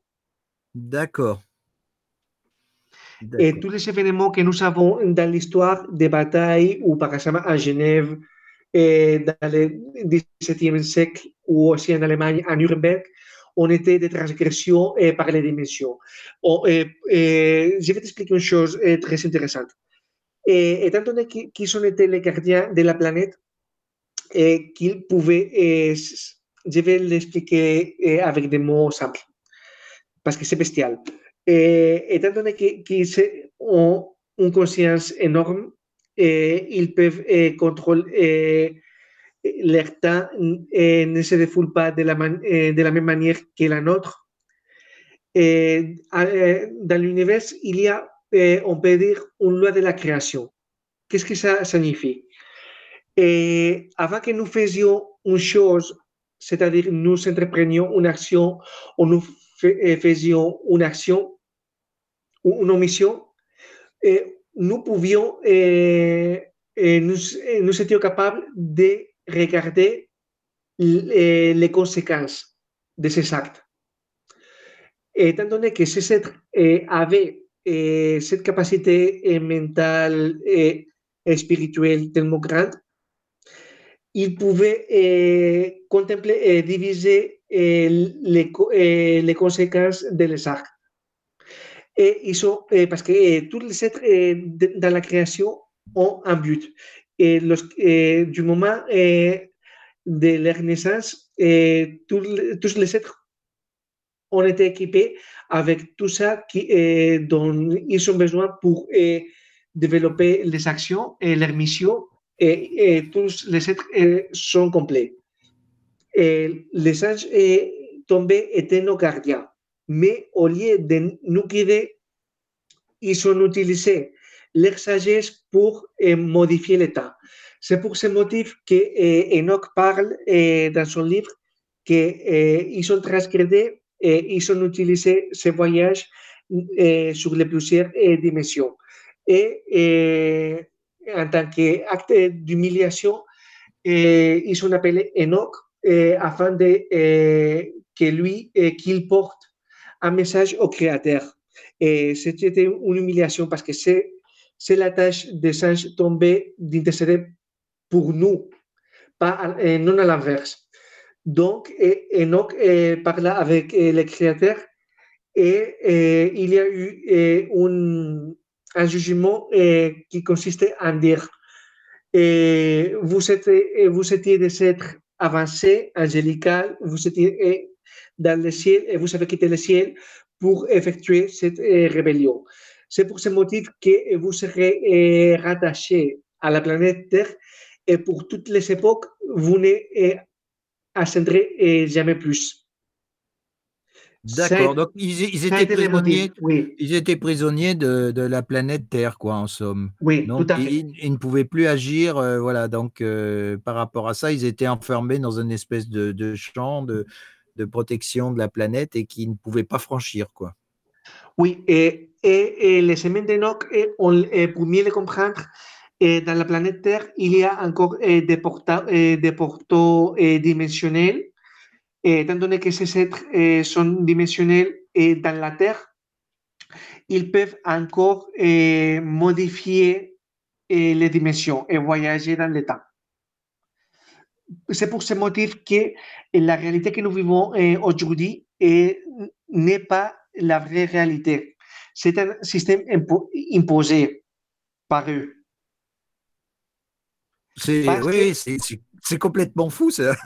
D'accord. Et tous les événements que nous avons dans l'histoire des batailles, ou par exemple à Genève, dans le XVIIe siècle ou aussi en Allemagne, à Nuremberg, on était des transgressions par les dimensions. je vais t'expliquer une chose très intéressante. Et, étant donné qu'ils ont été les gardiens de la planète, et qu'ils je vais l'expliquer avec des mots simples, parce que c'est bestial. Et, étant donné qu'ils ont une conscience énorme, ils peuvent contrôler leur temps ne se défoulent pas de la, même manière que la nôtre. Dans l'univers, il y a, on peut dire, une loi de la création. Qu'est-ce que ça signifie? Et Avant que nous faisions une chose, c'est-à-dire nous entreprenions une action ou nous faisions une action ou une omission, nous pouvions, euh, euh, nous, euh, nous, étions capables de regarder les, conséquences de ces actes. Étant donné que ces êtres avaient cette capacité mentale et spirituelle tellement grande, ils pouvaient contempler et diviser les, les conséquences de les actes. Et ils sont, parce que tous les êtres dans la création ont un but. Du moment de leur naissance, tous, les êtres ont été équipés avec tout ça qui, dont ils ont besoin pour développer les actions et leurs missions et, tous les êtres sont complets. Et les anges tombés étaient nos gardiens, mais au lieu de nous guider, ils ont utilisé leur sagesse pour modifier l'état. C'est pour ce motif que Enoch parle dans son livre qu'ils ont transgrédé et ils ont utilisé ces voyages sur les plusieurs dimensions. Et en tant qu'acte d'humiliation, ils sont appelés Enoch afin de, que lui, qu'il porte un message au Créateur. Et c'était une humiliation parce que c'est, c'est la tâche des saints tombés d'intercéder pour nous, pas, non à l'inverse. Donc, Enoch parla avec le Créateur et, il y a eu un, un jugement qui consistait en dire vous, êtes, vous étiez des êtres avancés, angélical, vous étiez dans le ciel et vous avez quitté le ciel pour effectuer cette rébellion. C'est pour ce motif que vous serez rattaché à la planète Terre et pour toutes les époques, vous n'ascendrez jamais plus. D'accord, donc ils, étaient prisonniers, ils étaient prisonniers de, de, la planète Terre, quoi, en somme. Oui, donc, tout à fait. Ils, ne pouvaient plus agir, euh, voilà, donc euh, par rapport à ça, ils étaient enfermés dans une espèce de, de champ de, de, protection de la planète et qui ne pouvaient pas franchir, quoi. Oui, et, et, les semaines d'Enoch, pour mieux les comprendre, et dans la planète Terre, il y a encore des, des portaux dimensionnels étant donné que ces êtres sont dimensionnels et dans la Terre, ils peuvent encore modifier les dimensions et voyager dans le temps. C'est pour ce motif que la réalité que nous vivons aujourd'hui n'est pas la vraie réalité. C'est un système imposé par eux. oui, c'est complètement fou, ça.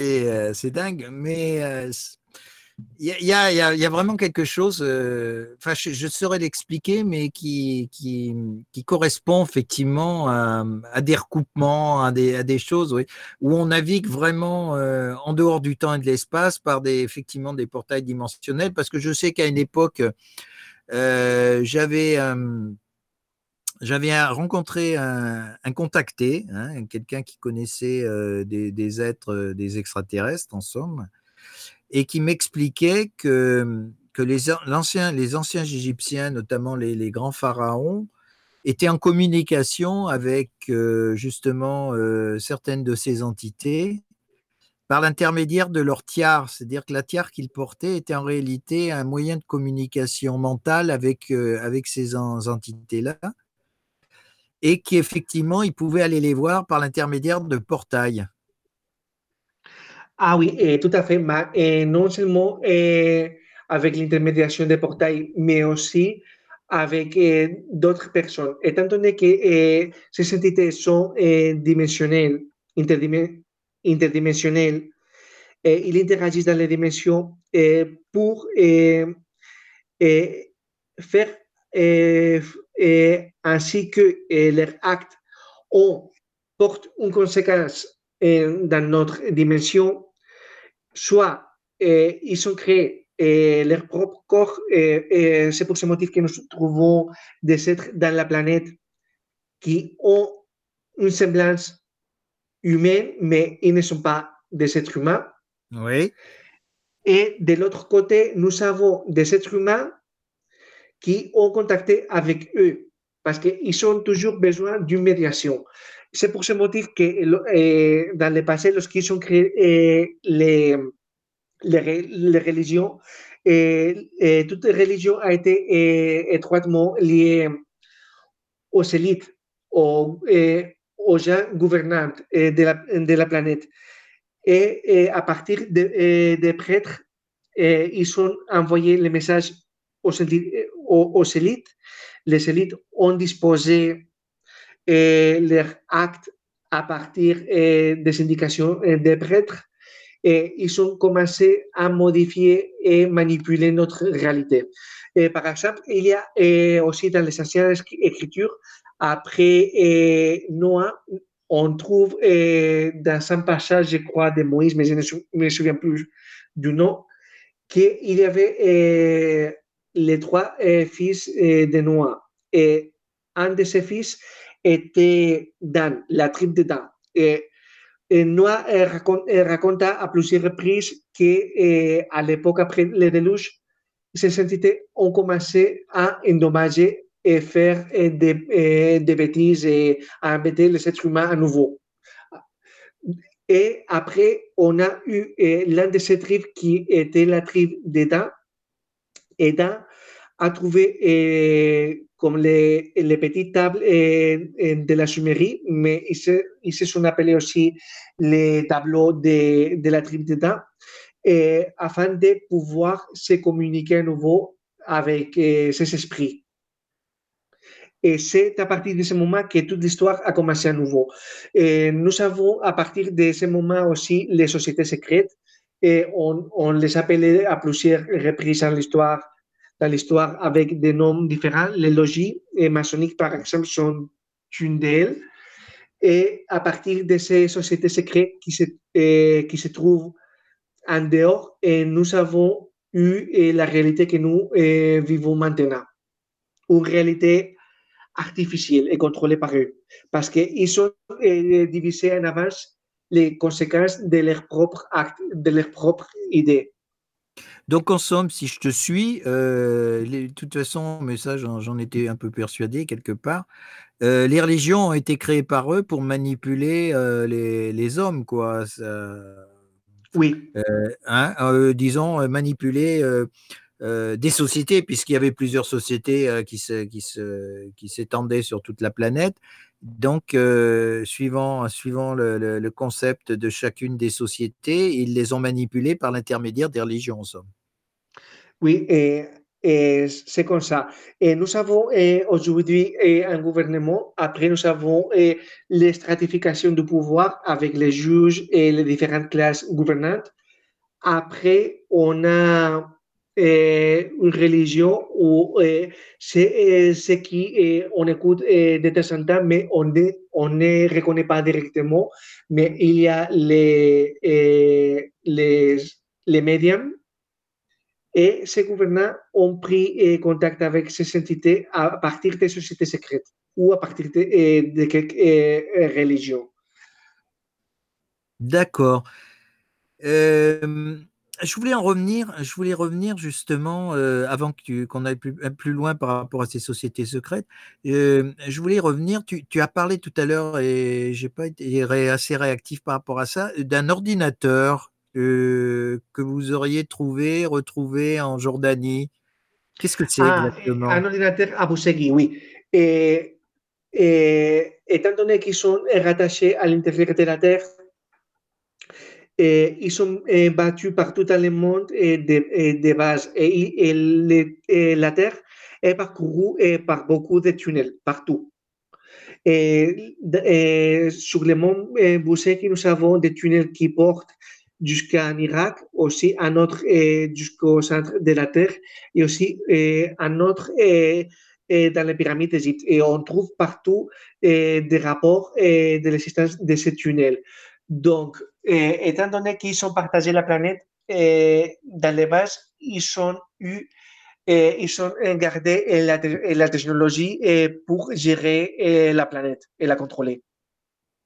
Euh, c'est dingue. Mais il euh, y, a, vraiment quelque chose, euh, je, saurais l'expliquer, mais qui, correspond effectivement à, des recoupements, à des, choses où on navigue vraiment en dehors du temps et de l'espace par des, effectivement des portails dimensionnels. Parce que je sais qu'à une époque, j'avais j'avais rencontré un, contacté, hein, quelqu'un qui connaissait euh, des, êtres, euh, des extraterrestres en somme, et qui m'expliquait que, les, anciens, Égyptiens, notamment les, grands pharaons, étaient en communication avec euh, justement certaines de ces entités par l'intermédiaire de leur tiare, c'est-à-dire que la tiare qu'ils portaient était en réalité un moyen de communication mentale avec, avec ces entités-là et qu'effectivement, ils pouvaient aller les voir par l'intermédiaire de portails. Ah oui, et tout à fait. Et non seulement avec l'intermédiation des portails, mais aussi avec d'autres personnes. Étant donné que ces entités sont dimensionnelles, interdimensionnelles, ils interagissent dans les dimensions pour faire et ainsi que leurs actes ont, portent une conséquence dans notre dimension, soit ils ont créé leur propre corps, et c'est pour ce motif que nous trouvons des êtres dans la planète qui ont une semblance humaine, mais ils ne sont pas des êtres humains. Oui. Et de l'autre côté, nous avons des êtres humains qui ont contacté avec eux parce qu'ils ont toujours besoin d'une médiation. C'est pour ce motif que euh, dans le passé, lorsqu'ils ont créé les, les, religions, et, euh, toute religion a été étroitement liée aux élites, aux, aux gens gouvernants de la, planète. Et, à partir des de prêtres, ils ont envoyé le message aux, élites. Les élites ont disposé leurs actes à partir des indications des prêtres ils ont commencé à modifier et manipuler notre réalité. Par exemple, il y a aussi dans les anciennes écritures, après Noah, on trouve dans un passage, je crois, de Moïse, mais je ne me souviens plus du nom, qu'il y avait les trois fils de Noah. Et un de ces fils était Dan, la tribu de. Et, Noah raconte, à plusieurs reprises qu'à l'époque après le déluge, ces entités ont commencé à endommager et faire des, des bêtises et à embêter les êtres humains à nouveau. Et après, on a eu l'un de ces tribus qui était la tribu d'Eda. Eda a trouvé comme les, les, petites tables de la Sumérie, mais ils se, ils se sont appelés aussi les tableaux de, de la tribu d'Eda, afin de pouvoir se communiquer à nouveau avec ces esprits. Et c'est à partir de ce moment que toute l'histoire a commencé à nouveau. Nous avons à partir de ce moment aussi les sociétés secrètes et on, on les appelait à plusieurs reprises dans l'histoire, dans l'histoire avec des noms différents. Les logis et maçonniques, par exemple, sont une d'elles. Et à partir de ces sociétés secrètes qui se, qui se trouvent en dehors, et nous avons eu la réalité que nous vivons maintenant. Une réalité artificielle et contrôlée par eux, parce qu'ils ont divisé en avance les conséquences de leurs propres actes, de leurs propres idées. Donc, en somme, si je te suis, euh, de toute façon, mais ça, j'en étais un peu persuadé quelque part, euh, les religions ont été créées par eux pour manipuler les, les, hommes, quoi. oui. Hein, disons, manipuler euh, des sociétés, puisqu'il y avait plusieurs sociétés euh, qui, se, qui, se, qui s'étendaient sur toute la planète. Donc, euh, suivant, suivant le, le, concept de chacune des sociétés, ils les ont manipulées par l'intermédiaire des religions. Oui, et, c'est comme ça. Et nous avons aujourd'hui un gouvernement, après nous avons les stratifications du pouvoir avec les juges et les différentes classes gouvernantes. Après, on a une religion eh, c'est eh, ce qui on écoute de temps en temps, mais on ne, on ne reconnaît pas directement. Mais il y a les, médiums et ces gouvernants ont pris contact avec ces entités à partir des sociétés secrètes ou à partir de, de quelques religions. D'accord. Euh, je voulais en revenir, je voulais revenir justement, euh, avant qu'on aille plus, plus, loin par rapport à ces sociétés secrètes, euh, je voulais revenir, tu, tu, as parlé tout à l'heure, et j'ai pas été assez réactif par rapport à ça, d'un ordinateur euh, que vous auriez trouvé, retrouvé en Jordanie. Qu'est-ce que c'est ah, exactement? Un ordinateur à Boussegui, oui. Et, et, étant donné qu'ils sont rattachés à l'intérieur de la Terre, ils sont battus par tout le monde de, de base. Et, la Terre est parcourue par beaucoup de tunnels, partout. Et, sur le mont Bousseki, nous avons des tunnels qui portent jusqu'en Irak, aussi un autre jusqu'au centre de la Terre, et aussi un autre dans les pyramides d'Égypte. Et on trouve partout des rapports de l'existence de ces tunnels. Donc, eh, étant donné qu'ils ont partagé la planète, eh, dans les bases, ils ont eu, eh, ils ont gardé la, la technologie pour gérer la planète et la contrôler.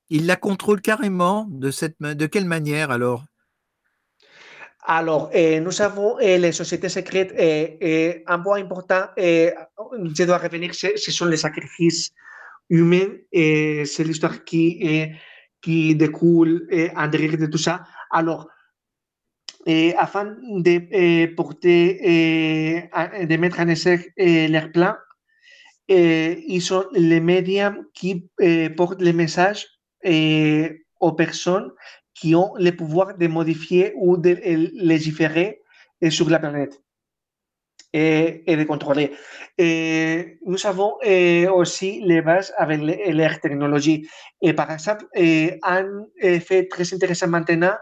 Ils la contrôlent carrément de, cette, de quelle manière alors? Alors, nous avons les sociétés secrètes. un point important, je dois revenir, ce sont les sacrifices humains. C'est l'histoire qui qui découle en de tout ça. Alors, afin de porter, de mettre en essai leur plan, ils sont les médias qui portent les messages aux personnes qui ont le pouvoir de modifier ou de légiférer sur la planète. Et, de contrôler. Et nous avons aussi les bases avec l'air technologie. Et par exemple, un fait très intéressant maintenant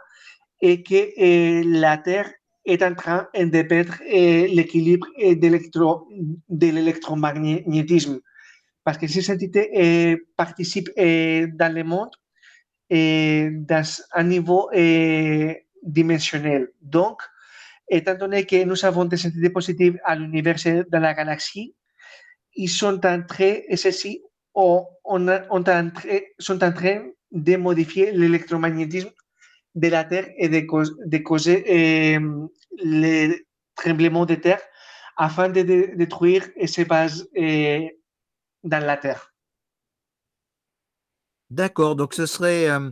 est que la Terre est en train de perdre l'équilibre de l'électromagnétisme. Parce que ces entités participent dans le monde dans un niveau dimensionnel. Donc, étant donné que nous avons des entités positives à l'univers dans la galaxie, ils sont en train, et ceci, on, on, on sont en train de modifier l'électromagnétisme de la Terre et de, de causer euh, les tremblements de terre afin de, détruire ces bases euh, dans la Terre. D'accord, donc ce serait, euh,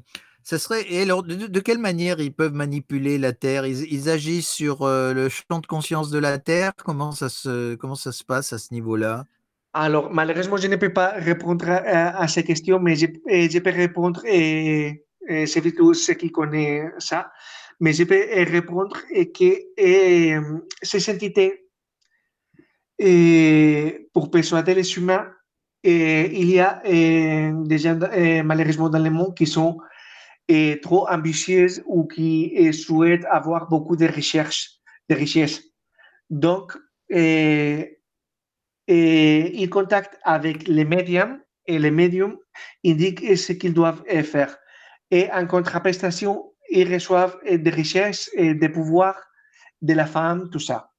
ce serait et alors de, quelle manière ils peuvent manipuler la Terre? Ils, agissent sur euh, le champ de conscience de la Terre? Comment ça se, comment ça se passe à ce niveau-là? Alors, malheureusement, je ne peux pas répondre à, à ces questions, mais je, peux répondre, et, et c'est plutôt ce qui connaît ça, mais je peux répondre et que ces entités, pour persuader les humains, et il y a des gens, malheureusement, dans le monde qui sont trop ambitieuses ou qui souhaitent avoir beaucoup de recherches, de richesses. Donc, ils contactent avec les médiums et les médiums indiquent ce qu'ils doivent faire. Et en contraprestation, ils reçoivent des richesses et des pouvoirs de la femme, tout ça.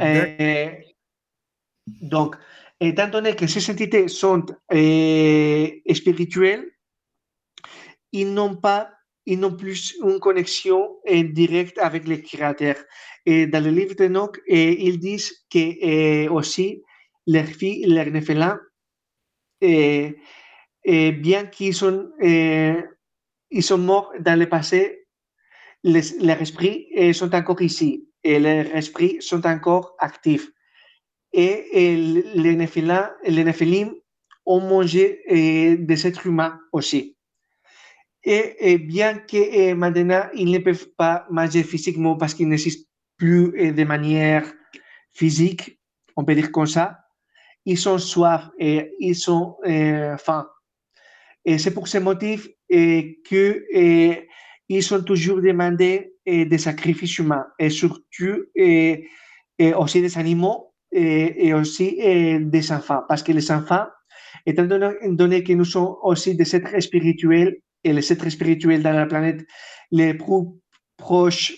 Et, donc, étant donné que ces entités sont euh, spirituelles, ils n'ont pas, ils n'ont plus une connexion euh, directe avec le Créateur. Et dans le livre de Noc, euh, ils disent que aussi leurs filles, leurs néphélins, bien qu'ils sont, morts dans le passé, les, leurs esprits sont encore ici et leurs esprits sont encore actifs et les, Néphilim, les ont mangé des êtres humains aussi. Et, bien que maintenant, ils ne peuvent pas manger physiquement parce qu'ils n'existent plus de manière physique, on peut dire comme ça, ils sont soifs et ils sont euh, faim. Et c'est pour ce motif qu'ils ont toujours demandé des sacrifices humains et surtout aussi des animaux et, aussi des enfants, parce que les enfants, étant donné, que nous sommes aussi des êtres spirituels, et les êtres spirituels dans la planète les plus proches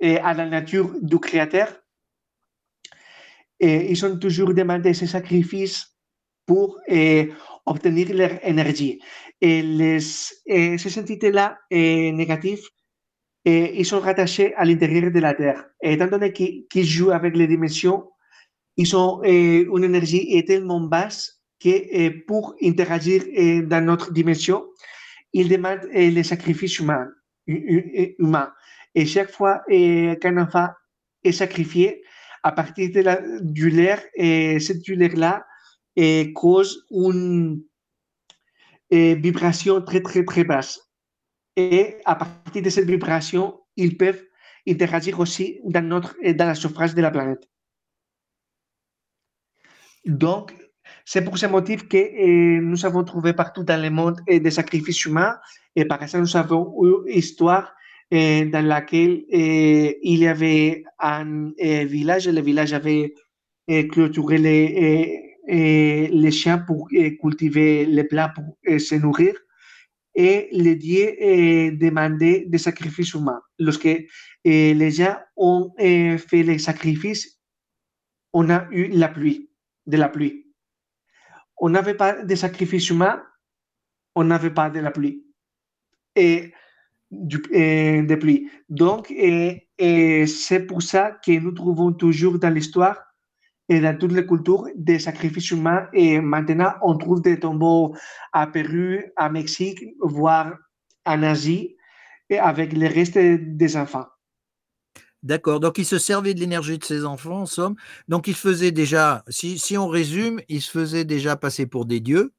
et à la nature du Créateur, ils ont toujours demandé ces sacrifices pour et, obtenir leur énergie. Et, les, et ces entités-là négatives, et ils sont rattachés à l'intérieur de la Terre. Et étant donné qu'ils jouent avec les dimensions, ils ont une énergie tellement basse que pour interagir dans notre dimension, ils demandent les sacrifices humains. Et chaque fois qu'un enfant est sacrifié, à partir de du lait, et cette douleur-là cause une vibration très, très, très basse. Et à partir de cette vibration, ils peuvent interagir aussi dans, notre, dans la surface de la planète. Donc, c'est pour ce motif que eh, nous avons trouvé partout dans le monde eh, des sacrifices humains. Et par exemple, nous avons une histoire eh, dans laquelle il y avait un village. Le village avait clôturé les, les chiens pour cultiver les plats pour se nourrir. Et les dieux demandaient des sacrifices humains. Lorsque les gens ont fait les sacrifices, on a eu la pluie de la pluie. On n'avait pas de sacrifice humain, on n'avait pas de la pluie. Et, du, de pluie. Donc, et, c'est pour ça que nous trouvons toujours dans l'histoire et dans toutes les cultures des sacrifices humains. Et maintenant, on trouve des tombeaux à Pérou, à Mexique, voire en Asie, avec les restes des enfants. D'accord. Donc, il se servait de l'énergie de ses enfants, en somme. Donc, il se faisait déjà, si, si on résume, il se faisait déjà passer pour des dieux.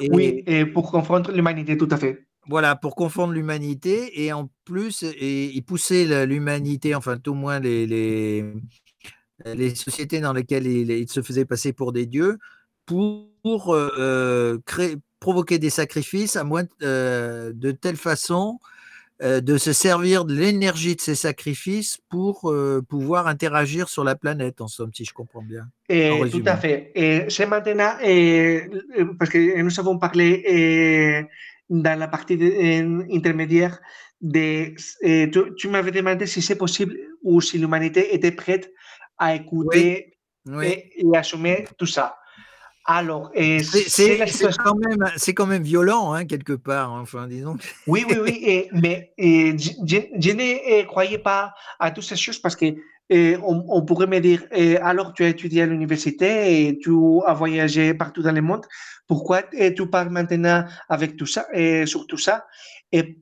Et... Oui, et pour confronter l'humanité, tout à fait. voilà, pour confondre l'humanité et en plus, et, ils poussaient l'humanité, enfin tout au moins les, les, les sociétés dans lesquelles ils, se faisaient passer pour des dieux, pour euh, créer, provoquer des sacrifices à moins euh, de telle façon euh, de se servir de l'énergie de ces sacrifices pour euh, pouvoir interagir sur la planète, en somme, si je comprends bien. Et, tout à fait. Et c'est maintenant, et, parce que nous avons parlé dans la partie intermédiaire, de, tu, tu m'avais demandé si c'est possible ou si l'humanité était prête à écouter Et, et assumer tout ça. Alors, c'est quand, même, quand même violent, hein, quelque part, hein, enfin, disons. Oui, oui, oui, et, mais et, je, je, ne croyais pas à toutes ces choses parce que on, on, pourrait me dire, alors tu as étudié à l'université et tu as voyagé partout dans le monde, pourquoi tu parles maintenant avec tout ça, et sur tout ça et,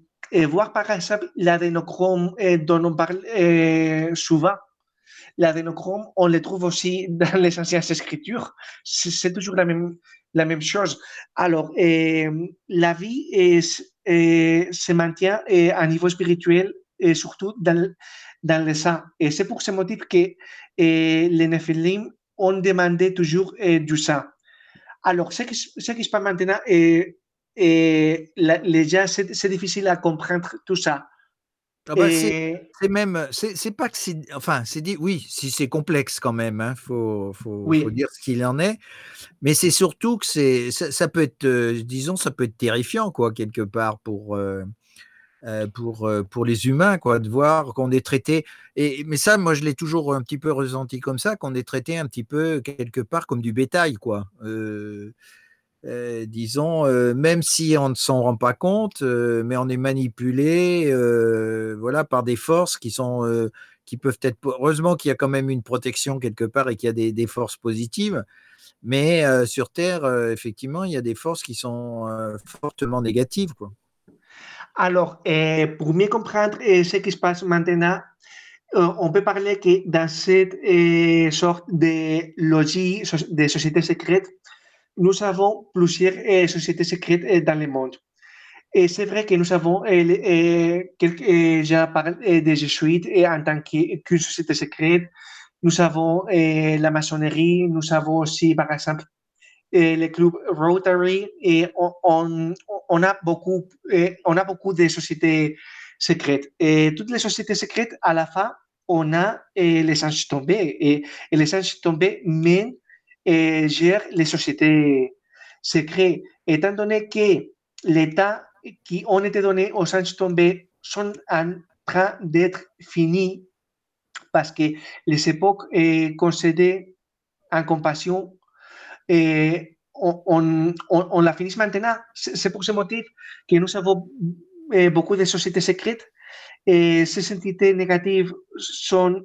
voir par exemple l'adénochrome dont on parle souvent? L'adénochrome, on le trouve aussi dans les anciennes écritures. C'est toujours la même, la même chose. Alors, euh, la vie se maintient à niveau spirituel et surtout dans, dans le sang. Et c'est pour ce motif que les Nephilim ont demandé toujours du sang. Alors, ce qui, ce qui se passe maintenant, les gens, c'est difficile à comprendre tout ça. Ah bah c'est même, c'est pas que c'est, enfin, c'est dit, oui, si c'est complexe quand même, il hein, faut, faut, faut, dire ce qu'il en est, mais c'est surtout que c'est, ça, peut être, euh, disons, ça peut être terrifiant, quoi, quelque part, pour, euh, euh, pour, pour les humains, quoi, de voir qu'on est traité, et, mais ça, moi, je l'ai toujours un petit peu ressenti comme ça, qu'on est traité un petit peu, quelque part, comme du bétail, quoi. Euh, disons, euh, même si on ne s'en rend pas compte, euh, mais on est manipulé, voilà, par des forces qui sont, qui peuvent être. Heureusement qu'il y a quand même une protection quelque part et qu'il y a des, forces positives, mais sur Terre, effectivement, il y a des forces qui sont fortement négatives, quoi. Alors, pour mieux comprendre ce qui se passe maintenant, on peut parler que dans cette sorte de logique de société secrète, nous avons plusieurs euh, sociétés secrètes euh, dans le monde. Et c'est vrai que nous avons, euh, j'ai parlé des jésuites en tant qu'une société secrète. Nous avons la maçonnerie, nous avons aussi, par exemple, le club Rotary et on, a beaucoup, on a beaucoup de sociétés secrètes. Et toutes les sociétés secrètes, à la fin, on a les anges tombés. Et les anges tombés mènent et gère les sociétés secrètes. Étant donné que l'État qui ont été donnés aux anges tombés sont en train d'être finis parce que les époques concédées en compassion et on, on, on, la finit maintenant. C'est pour ce motif que nous avons beaucoup de sociétés secrètes et ces entités négatives sont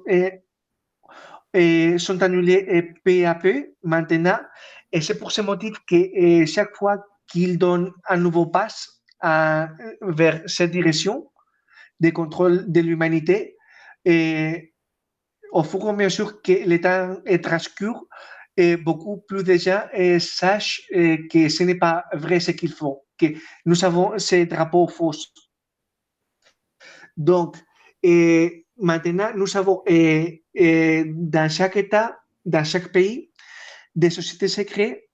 sont annulés peu à peu maintenant. Et c'est pour ce motif que chaque fois qu'ils donnent un nouveau pas vers cette direction de contrôle de l'humanité, au fur et à mesure que le temps transcure, et beaucoup plus de gens sachent que ce n'est pas vrai ce qu'ils font, que nous avons ces drapeaux faux. Donc, maintenant, nous avons dans chaque État, dans chaque pays, des sociétés secrètes.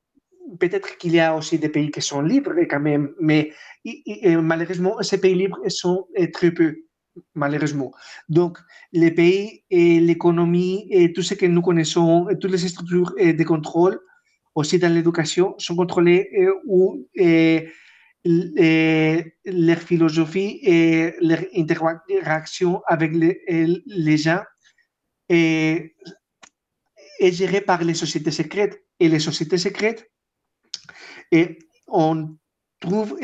Peut-être qu'il y a aussi des pays qui sont libres quand même, mais malheureusement, ces pays libres sont très peu, malheureusement. Donc, les pays et l'économie et tout ce que nous connaissons, toutes les structures de contrôle, aussi dans l'éducation, sont contrôlées ou leur philosophie et leur interaction avec les gens est, est géré par les sociétés secrètes. Et les sociétés secrètes, et on trouve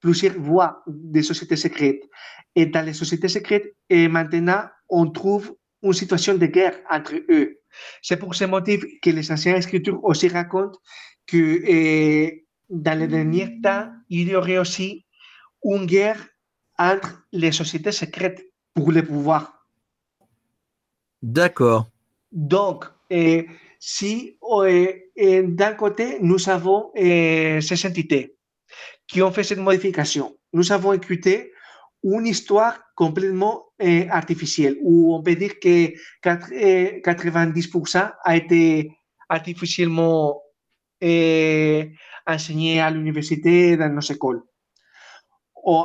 plusieurs voies des sociétés secrètes. Et dans les sociétés secrètes, et maintenant, on trouve une situation de guerre entre eux. C'est pour ce motif que les anciennes écritures aussi racontent que dans les derniers temps, il y aurait aussi une guerre entre les sociétés secrètes pour le pouvoir. D'accord. Donc, eh, si eh, d'un côté, nous avons eh, ces entités qui ont fait cette modification, nous avons écouté une histoire complètement artificielle, où on peut dire que 90% a été artificiellement enseigné à l'université, dans nos écoles.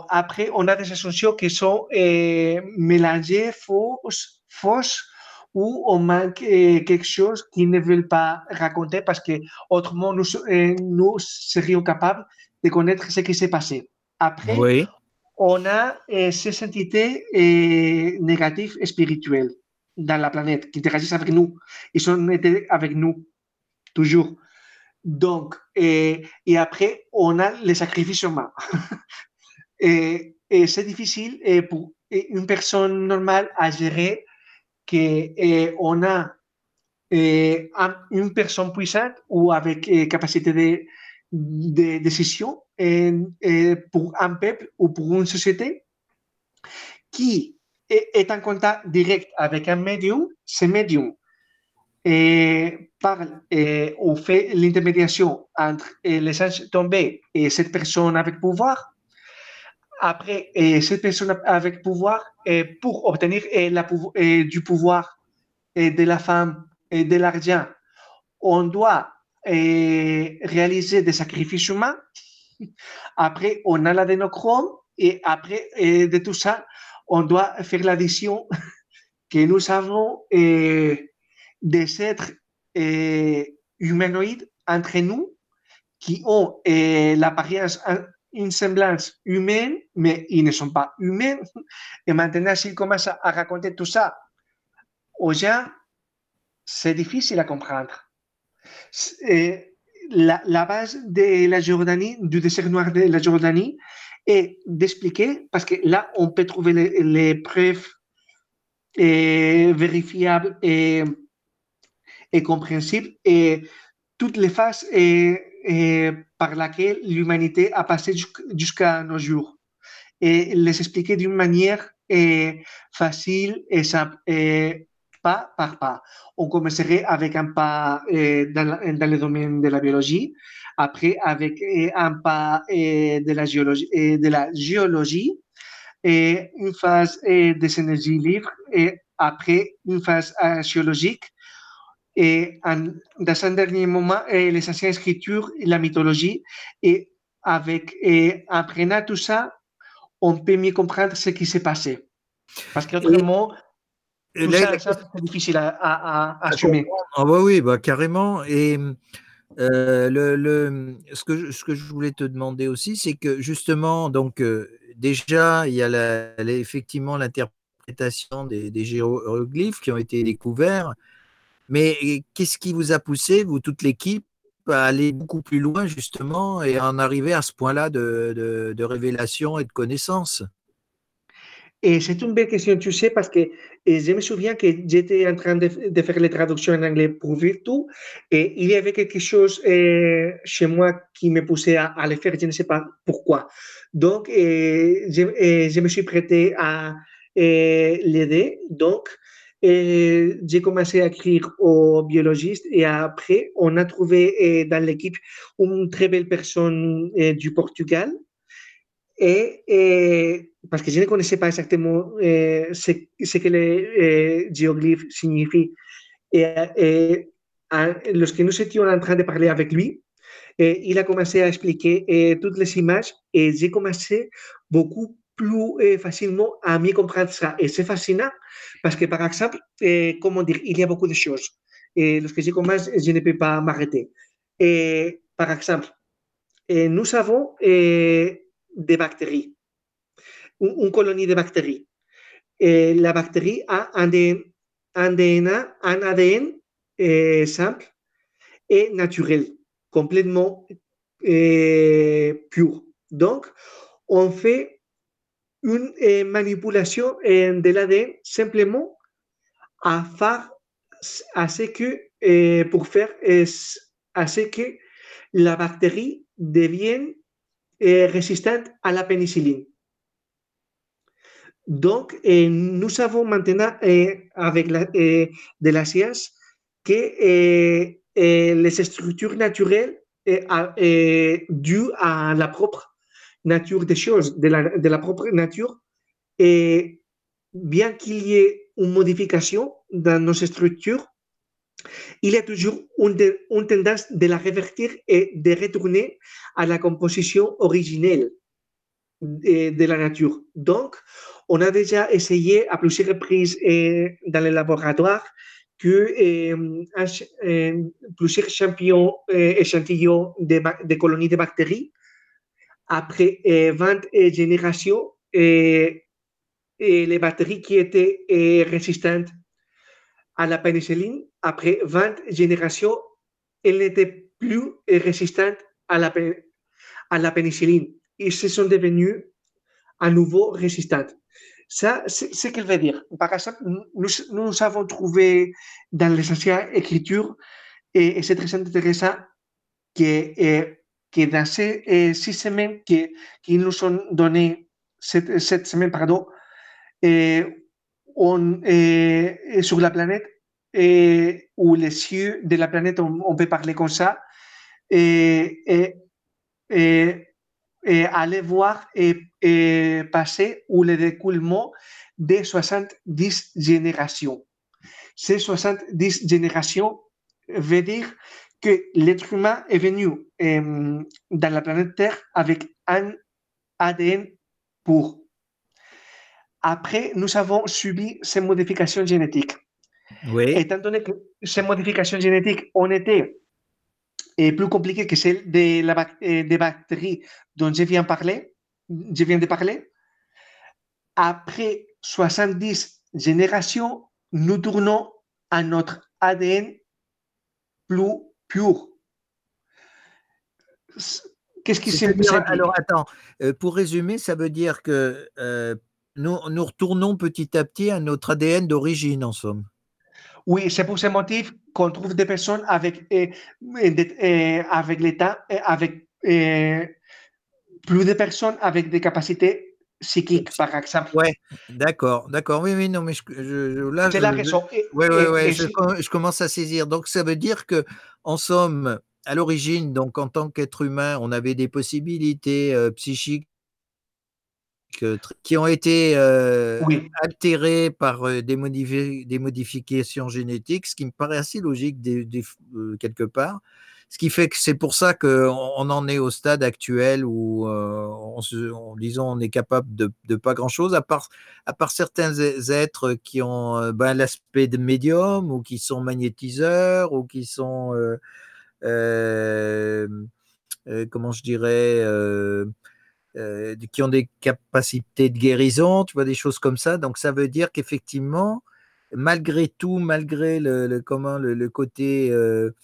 après, on a des assumptions qui sont mélangées, fausses, fausses ou on manque quelque chose qu'ils ne veulent pas raconter parce que autrement nous, nous serions capables de connaître ce qui s'est passé. Après, Oui. on a ces entités eh, négatives et spirituelles dans la planète qui interagissent avec nous. Ils ont été avec nous, toujours. Donc, eh, et après, on a les sacrifices humains. et et c'est difficile eh, pour une personne normale à gérer qu'on a eh, un- une personne puissante ou avec eh, capacité de, décision eh, pour un peuple ou pour une société qui est, en contact direct avec un médium, ce médium eh, parle eh, ou fait l'intermédiation entre eh, les anges tombés et cette personne avec pouvoir. Après, cette personne avec pouvoir, pour obtenir la du pouvoir eh, de la femme et de l'argent, on doit réaliser des sacrifices humains. Après, on a l'adénochrome et après de tout ça, on doit faire l'addition que nous avons des êtres humanoïdes entre nous qui ont l'apparence, une semblance humaine, mais ils ne sont pas humains. Et maintenant, s'ils commencent à raconter tout ça aux gens, c'est difficile à comprendre. La, la base de la Jordanie, du désert noir de la Jordanie, est d'expliquer, parce que là, on peut trouver les, preuves eh, vérifiables et, et compréhensibles, et toutes les phases eh, eh, par lesquelles l'humanité a passé jusqu- jusqu'à nos jours. Et les expliquer d'une manière eh, facile et simple, pas par pas. On commencerait avec un pas eh, dans, le domaine de la biologie, après avec eh, un pas eh, de, la géologie, eh, de la une phase eh, des énergies libres, et après une phase géologique, et en- dans un dernier moment, eh, les anciennes écritures, et la mythologie, et avec, et en apprenant tout ça, on peut mieux comprendre ce qui s'est passé. Parce qu'autrement, Et tout là, ça, c'est difficile à, à- à- à à assumer. Ah bah oui, bah carrément. Et euh, le, le- ce, que je, ce que je voulais te demander aussi, c'est que justement, donc euh, déjà, il y a la- la- effectivement l'interprétation des, des géoglyphes qui ont été découverts. Mais qu'est-ce qui vous a poussé, vous, toute l'équipe, à aller beaucoup plus loin justement et en arriver à ce point-là de, de- révélation et de connaissance Et c'est une belle question, tu sais, parce que je me souviens que j'étais en train de, faire les traductions en anglais pour Virtu, et il y avait quelque chose euh, chez moi qui me poussait à, à le faire, je ne sais pas pourquoi. Donc, euh, je, euh, je me suis prêté à l'aider. Donc, j'ai commencé à écrire aux biologistes et après, on a trouvé euh, dans l'équipe une très belle personne euh, du Portugal et, parce que je ne connaissais pas exactement euh, ce, que les euh, géoglyphes signifient. Et, lorsque nous étions en train de parler avec lui, il a commencé à expliquer toutes les images et j'ai commencé beaucoup plus euh, facilement à mieux comprendre ça. Et c'est fascinant parce que, par exemple, euh, comment dire, il y a beaucoup de choses. Et lorsque je commence, je ne peux pas m'arrêter. Par exemple, nous avons des bactéries, une, une colonie de bactéries. La bactérie a un ADN, un ADN simple et naturel, complètement pur. Donc, on fait une euh, manipulation de l'ADN simplement à faire à ce que, euh, pour faire à ce que la bactérie devienne euh, résistante à la pénicilline. Donc, nous savons maintenant, avec la, de la science, que les structures naturelles dues à la propre nature des choses, de la, de la propre nature. Et bien qu'il y ait une modification dans nos structures, il y a toujours une, une, tendance de la revertir et de retourner à la composition originelle de, la nature. Donc, on a déjà essayé à plusieurs reprises eh, dans les laboratoires que eh, eh, plusieurs champignons, échantillons de, de, colonies de bactéries, après 20 générations, et, les bactéries qui étaient résistantes à la pénicilline, après 20 générations, elles n'étaient plus résistantes à la, pénicilline. Ils se sont devenus à nouveau résistantes. Ça, c'est ce qu'elle veut dire. Par exemple, nous, nous avons trouvé dans les anciennes écritures, et c'est très intéressant, que, que dans ces six semaines qui, qui nous ont donné, cette, cette semaine, pardon, on, et, sur la planète, ou les cieux de la planète, on, on peut parler comme ça, et, et, aller voir et passer ou le découlement des 70 générations. Ces 70 générations veut dire que l'être humain est venu euh, dans la planète Terre avec un ADN pour. Après, nous avons subi ces modifications génétiques. Oui. Étant donné que ces modifications génétiques ont été et plus compliquées que celles de la, des bactéries dont je viens, parler, je viens de parler, après 70 générations, nous tournons à notre ADN plus pur. Qu'est-ce qui s'est passé Alors attends, euh, pour résumer, ça veut dire que euh, nous, nous retournons petit à petit à notre ADN d'origine, en somme. Oui, c'est pour ce motif qu'on trouve des personnes avec, avec l'état, avec plus de personnes avec des capacités psychiques, par exemple. Ouais, d'accord, d'accord. Oui, oui, non, mais je, je, là, c'est la raison. Oui, oui, oui, je, commence à saisir. Donc, ça veut dire que, en somme, à l'origine, donc en tant qu'être humain, on avait des possibilités euh, psychiques qui ont été euh, oui. altérées par euh, des, modifi des, modifications génétiques, ce qui me paraît assez logique des, des, euh, quelque part. Ce qui fait que c'est pour ça qu'on on en est au stade actuel où, euh, on, on, disons, on est capable de, pas grand-chose, à part, à part certains êtres qui ont ben, l'aspect de médium ou qui sont magnétiseurs ou qui sont, comment je dirais, euh, qui ont des capacités de guérison, tu vois, des choses comme ça. Donc, ça veut dire qu'effectivement, malgré tout, malgré le, comment, le, côté euh, euh,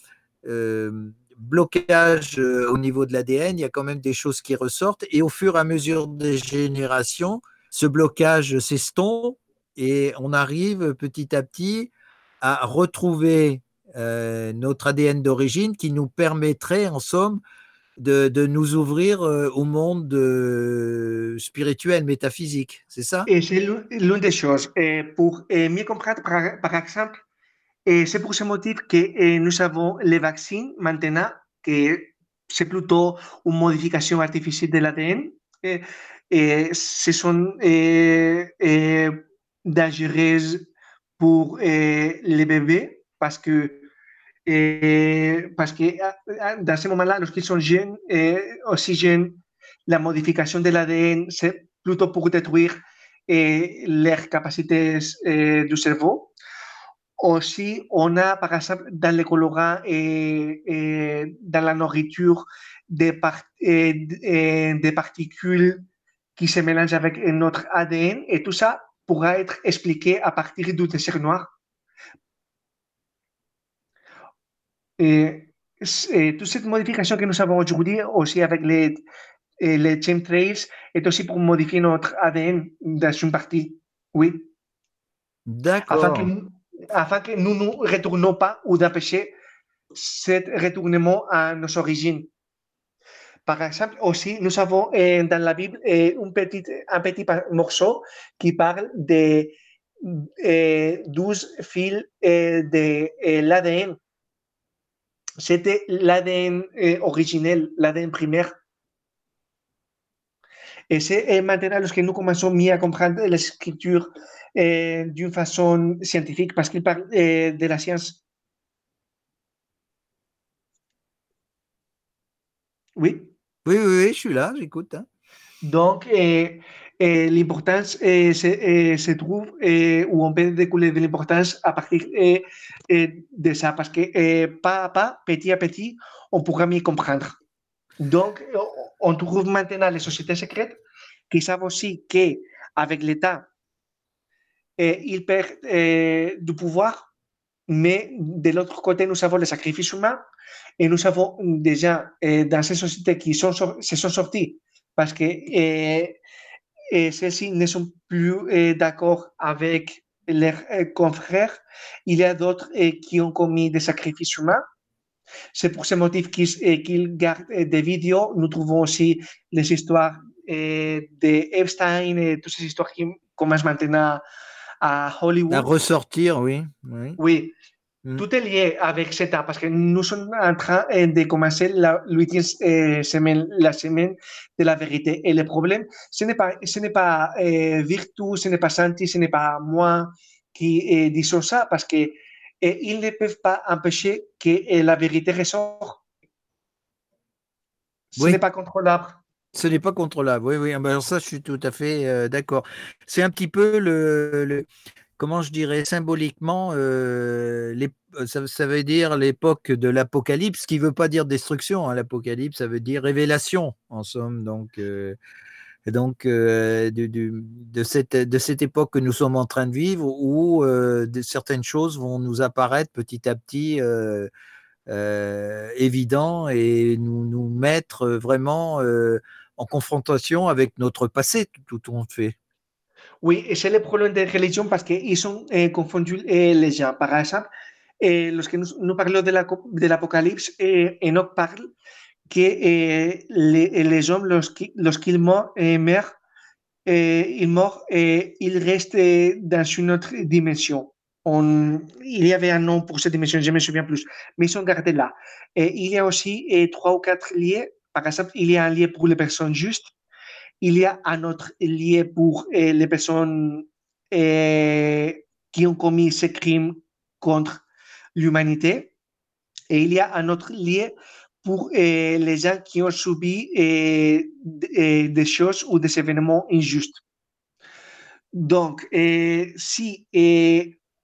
blocage euh, au niveau de l'ADN, il y a quand même des choses qui ressortent. Et au fur et à mesure des générations, ce blocage s'estompe et on arrive petit à petit à retrouver euh, notre ADN d'origine qui nous permettrait, en somme, de, de, nous ouvrir euh, au monde de, spirituel, métaphysique, c'est ça? Et c'est l'une des choses. Et pour mieux comprendre, par, par exemple, et c'est pour ce motif que nous avons les vaccins maintenant, que c'est plutôt une modification artificielle de l'ADN. Et, et, ce sont dangereuses pour les bébés parce que parce que dans ce moment-là, lorsqu'ils sont jeunes, aussi jeunes, la modification de l'ADN, c'est plutôt pour détruire et leurs capacités du cerveau. Aussi, on a, par exemple, dans les colorants et, et dans la nourriture, des, par, et, des particules qui se mélangent avec notre ADN et tout ça pourra être expliqué à partir du désert noir Et, et, toute cette modification que nous avons aujourd'hui, aussi avec les, les chemtrails, est aussi pour modifier notre ADN dans une partie. Oui. D'accord. Afin afin que nous ne retournons pas ou d'empêcher ce retournement à nos origines. Par exemple, aussi, nous avons eh, dans la Bible eh, un, petit, un petit morceau qui parle de eh, 12 fils de l'ADN c'était l'ADN euh, originel, l'ADN primaire. Et c'est maintenant lorsque nous commençons mieux à comprendre l'écriture d'une façon scientifique, parce qu'il parle de la science. Oui? Oui, oui, oui, je suis là, j'écoute. Hein. Donc, l'importance se, trouve ou on peut découler de l'importance à partir de ça, parce que pas à pas, petit à petit, on pourra mieux comprendre. Donc, on trouve maintenant les sociétés secrètes qui savent aussi qu'avec l'État, ils perdent du pouvoir, mais de l'autre côté, nous avons les sacrifices humains et nous avons déjà dans ces sociétés qui sont, se sont sorties parce que celles-ci ne sont plus d'accord avec leurs confrères. Il y a d'autres qui ont commis des sacrifices humains. C'est pour ce motif qu'ils gardent des vidéos. Nous trouvons aussi les histoires de Epstein et toutes ces histoires qui commencent maintenant à Hollywood. À ressortir, oui. Oui. Mm. Tout est lié avec CETA parce que nous sommes en train de commencer la huitième semaine, la semaine de la vérité. Et le problème, ce n'est pas, ce n'est pas euh, Virtu, ce n'est pas Santi, ce n'est pas moi qui euh, disons ça parce que ils ne peuvent pas empêcher que la vérité ressort. Ce n'est pas contrôlable. Ce n'est pas contrôlable, oui, oui. Ah ben, ça, je suis tout à fait euh, d'accord. C'est un petit peu le, comment je dirais, symboliquement, euh, les, ça, ça, veut dire l'époque de l'Apocalypse, qui ne veut pas dire destruction. Hein, L'Apocalypse, ça veut dire révélation, en somme. Donc, euh, donc euh, de, cette, de cette époque que nous sommes en train de vivre, où euh, certaines choses vont nous apparaître petit à petit euh, évidents et nous, nous mettre vraiment en confrontation avec notre passé, tout, on fait. Oui, c'est le problème des religions parce qu'ils ont eh, confondu eh, les gens. Par exemple, eh, lorsque nous, parlons de l'Apocalypse, eh, Enoch parle que eh, les, les, hommes, lorsqu'ils meurent, meurent ils meurent et ils restent dans une autre dimension. On, il y avait un nom pour cette dimension, je me souviens plus, mais ils sont gardés là. Et il y a aussi trois ou quatre liés. Par exemple, il y a un lien pour les personnes justes, il y a un autre lien pour eh, les personnes eh, qui ont commis ces crimes contre l'humanité. Et il y a un autre lien pour eh, les gens qui ont subi des choses ou des événements injustes. Donc, si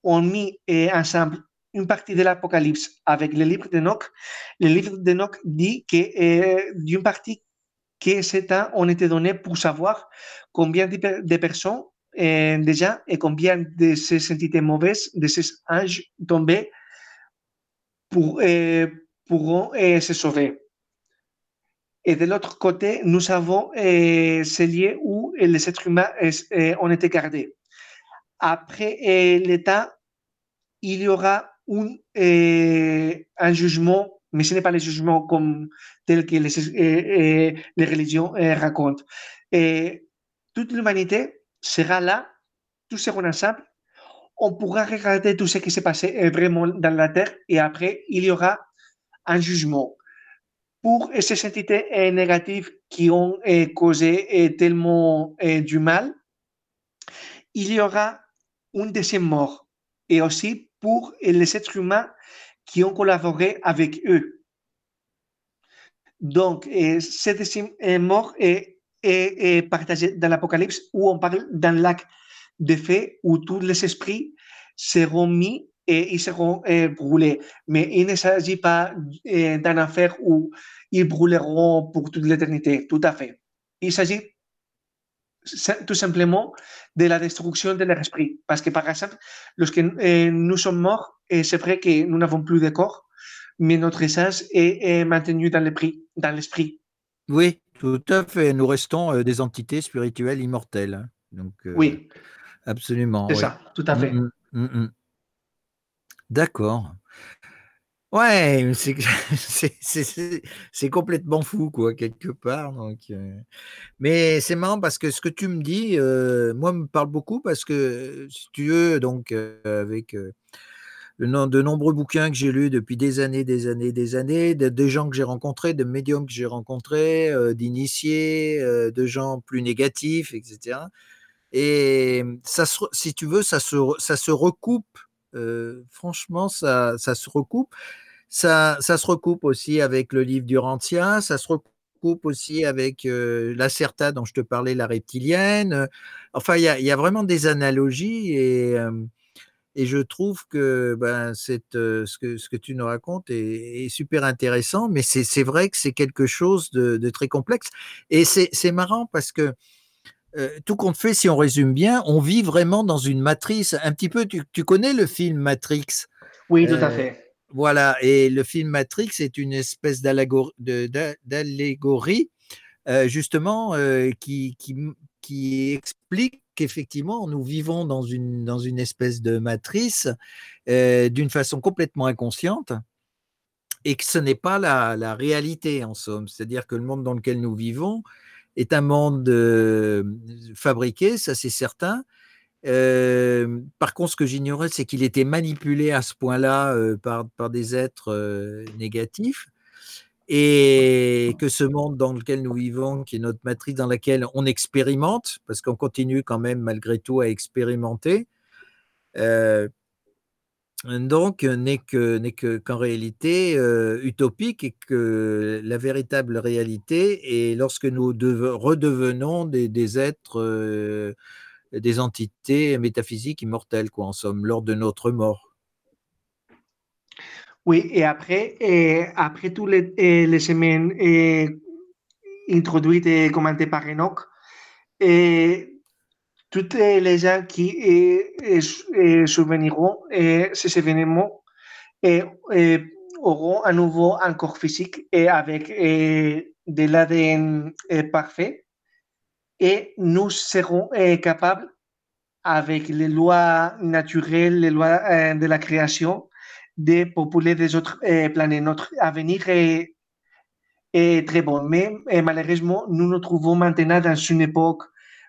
on met ensemble une partie de l'Apocalypse avec le livre d'Enoch, le livre d'Enoch dit que d'une partie que ce temps ont été donnés pour savoir combien de, personnes euh, déjà et combien de ces entités mauvaises, de ces anges tombés, pour, euh, pourront euh, se sauver. Et de l'autre côté, nous avons ces lieux où les êtres humains ont été gardés. Après l'État, il y aura un, un jugement mais ce n'est pas le jugement comme tel que les, euh, euh, les religions racontent. Toute l'humanité sera là, tous seront ensemble. On pourra regarder tout ce qui s'est passé vraiment dans la terre et après, il y aura un jugement. Pour ces entités négatives qui ont causé tellement du mal, il y aura une deuxième mort. Et aussi pour les êtres humains qui ont collaboré avec eux. Donc, cette mort est, est, est partagée dans l'Apocalypse où on parle d'un lac de feu où tous les esprits seront mis et ils seront brûlés. Mais il ne s'agit pas euh, d'un affaire où ils brûleront pour toute l'éternité, tout à fait. Il s'agit tout simplement de la destruction de leur esprit. Parce que, par exemple, lorsque euh, nous sommes morts, et c'est vrai que nous n'avons plus de corps, mais notre essence est, maintenue dans l'esprit. Oui, tout à fait. Nous restons euh, des entités spirituelles immortelles. Hein. Donc, euh, oui. Absolument. C'est ça, tout à fait. Mm, mm, mm, D'accord. Ouais, c'est complètement fou, quoi, quelque part. Donc, euh. Mais c'est marrant parce que ce que tu me dis, moi, me parle beaucoup parce que, si tu veux, donc, avec de nombreux bouquins que j'ai lus depuis des années, des années, des années, de, des gens que j'ai rencontrés, de médiums que j'ai rencontrés, euh, d'initiés, euh, de gens plus négatifs, etc. Et ça, si tu veux, ça se, ça se recoupe. Franchement, ça, ça se recoupe. Ça, ça se recoupe aussi avec le livre d'Urantia, ça se recoupe aussi avec la Certa dont je te parlais, la reptilienne. Enfin, il y a, vraiment des analogies et et je trouve que ben, ce, que, ce que tu nous racontes est, super intéressant, mais c'est vrai que c'est quelque chose de, de, très complexe. Et c'est marrant parce que tout compte fait, si on résume bien, on vit vraiment dans une matrice. Un petit peu, tu, tu connais le film Matrix? Oui, tout à fait. Voilà, et le film Matrix est une espèce d'allégorie, justement, qui, qui, qui explique qu'effectivement, nous vivons dans une, dans une espèce de matrice euh, d'une façon complètement inconsciente et que ce n'est pas la, la, réalité en somme. C'est-à-dire que le monde dans lequel nous vivons est un monde euh, fabriqué, ça c'est certain. Euh, par contre, ce que j'ignorais, c'est qu'il était manipulé à ce point-là euh, par, par, des êtres négatifs et que ce monde dans lequel nous vivons, qui est notre matrice dans laquelle on expérimente, parce qu'on continue quand même malgré tout à expérimenter, donc n'est que n'est que qu'en réalité euh, utopique et que la véritable réalité est lorsque nous redevenons des, êtres, euh, des entités métaphysiques immortelles, quoi, en somme, lors de notre mort. Oui, et après, après tous les, les semaines introduites et commentées par Enoch, et toutes les gens qui souveniront et ces événements et, auront à nouveau un corps physique et avec de l'ADN parfait. Et nous serons capables, avec les lois naturelles, les lois de la création, de populer des autres euh, planètes. Notre avenir est, est très bon, mais euh, malheureusement, nous nous trouvons maintenant dans une époque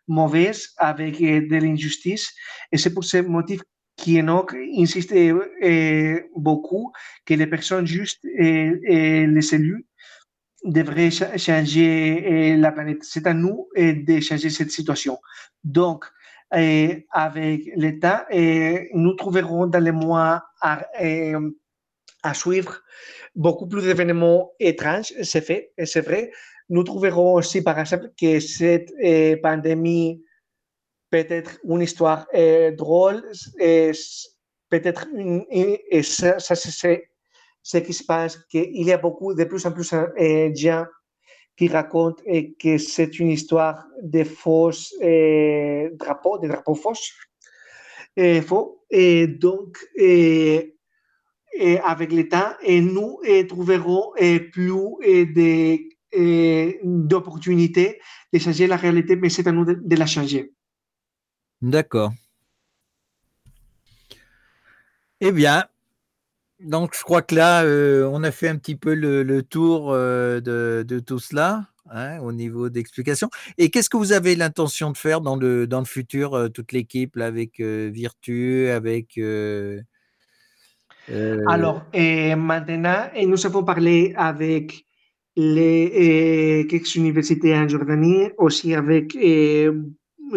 mauvaise avec euh, de l'injustice et c'est pour ce motif qu'Enoch insiste beaucoup que les personnes justes et, les élus devraient changer la planète. C'est à nous de changer cette situation. Donc, avec l'État nous trouverons dans les mois à, à suivre beaucoup plus d'événements étranges, c'est fait, c'est vrai. Nous trouverons aussi, par exemple, que cette eh, pandémie peut être une histoire eh, drôle, et peut-être ça, c'est ce qui se passe, qu'il y a beaucoup, de plus en plus de gens qui raconte et que c'est une histoire de fausses euh, drapeaux, des drapeaux et faux. Et donc, avec le temps, nous trouverons et plus d'opportunités de changer la réalité, mais c'est à nous de, de la changer. D'accord. Eh bien, donc, je crois que là, euh, on a fait un petit peu le, le tour euh, de, de, tout cela hein, au niveau d'explication. Et qu'est-ce que vous avez l'intention de faire dans le, dans le futur, euh, toute l'équipe, avec Virtu, avec. Alors, maintenant, nous avons parlé avec les, quelques universités en Jordanie, aussi avec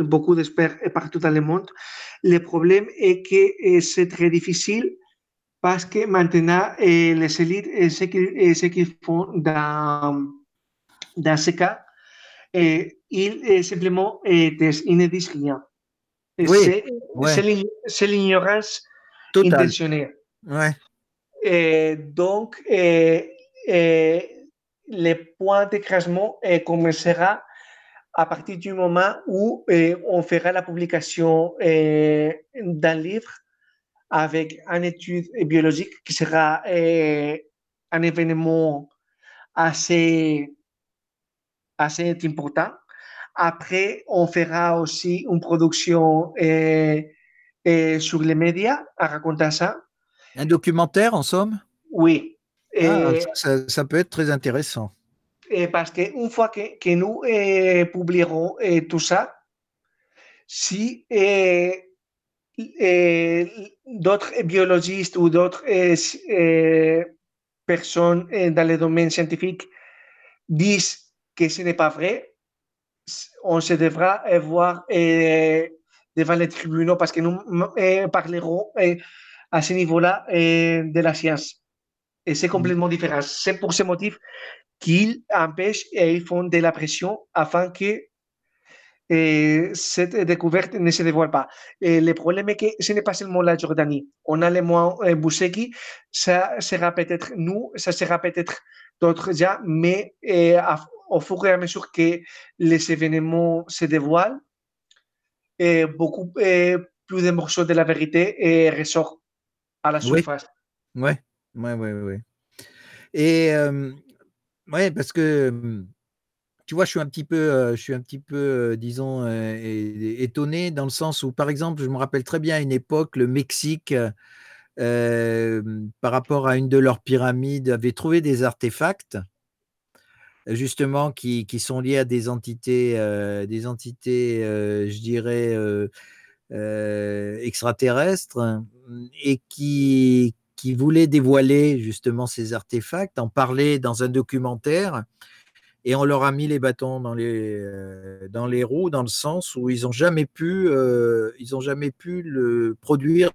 beaucoup d'experts partout dans le monde. Le problème est que c'est très difficile parce que maintenant, eh, les élites, eh, ce qu'ils eh, font dans, dans ce cas, eh, ils simplement ils ne disent rien. Oui, c'est l'ignorance intentionnelle. Ouais. Et donc, le point d'écrasement commencera à partir du moment où on fera la publication d'un livre avec une étude biologique qui sera un événement assez, assez important. Après, on fera aussi une production sur les médias à raconter ça. Un documentaire, en somme? Oui. Ah, ça, ça, peut être très intéressant. Et parce qu'une fois que, que nous publierons tout ça, si d'autres biologistes ou d'autres personnes dans le domaine scientifique disent que ce n'est pas vrai, on se devra voir devant les tribunaux parce que nous parlerons à ce niveau-là de la science. Et c'est complètement différent. C'est pour ce motif qu'ils empêchent et ils font de la pression afin que cette découverte ne se dévoile pas. Et le problème est que ce n'est pas seulement la Jordanie. On a les mois Bousseki, ça sera peut-être nous, ça sera peut-être d'autres déjà, mais au fur et à mesure que les événements se dévoilent, et beaucoup plus de morceaux de la vérité ressortent à la surface. Oui, oui, oui, oui. Et ouais, parce que tu vois, je suis un petit peu, je suis un petit peu, disons, étonné dans le sens où, par exemple, je me rappelle très bien à une époque, le Mexique, par rapport à une de leurs pyramides, avait trouvé des artefacts, justement, qui, qui sont liés à des entités, des entités, je dirais, extraterrestres, et qui, qui voulaient dévoiler justement ces artefacts, en parler dans un documentaire et on leur a mis les bâtons dans les, euh, dans les roues, dans le sens où ils n'ont jamais pu, euh, ils ont jamais pu le, produire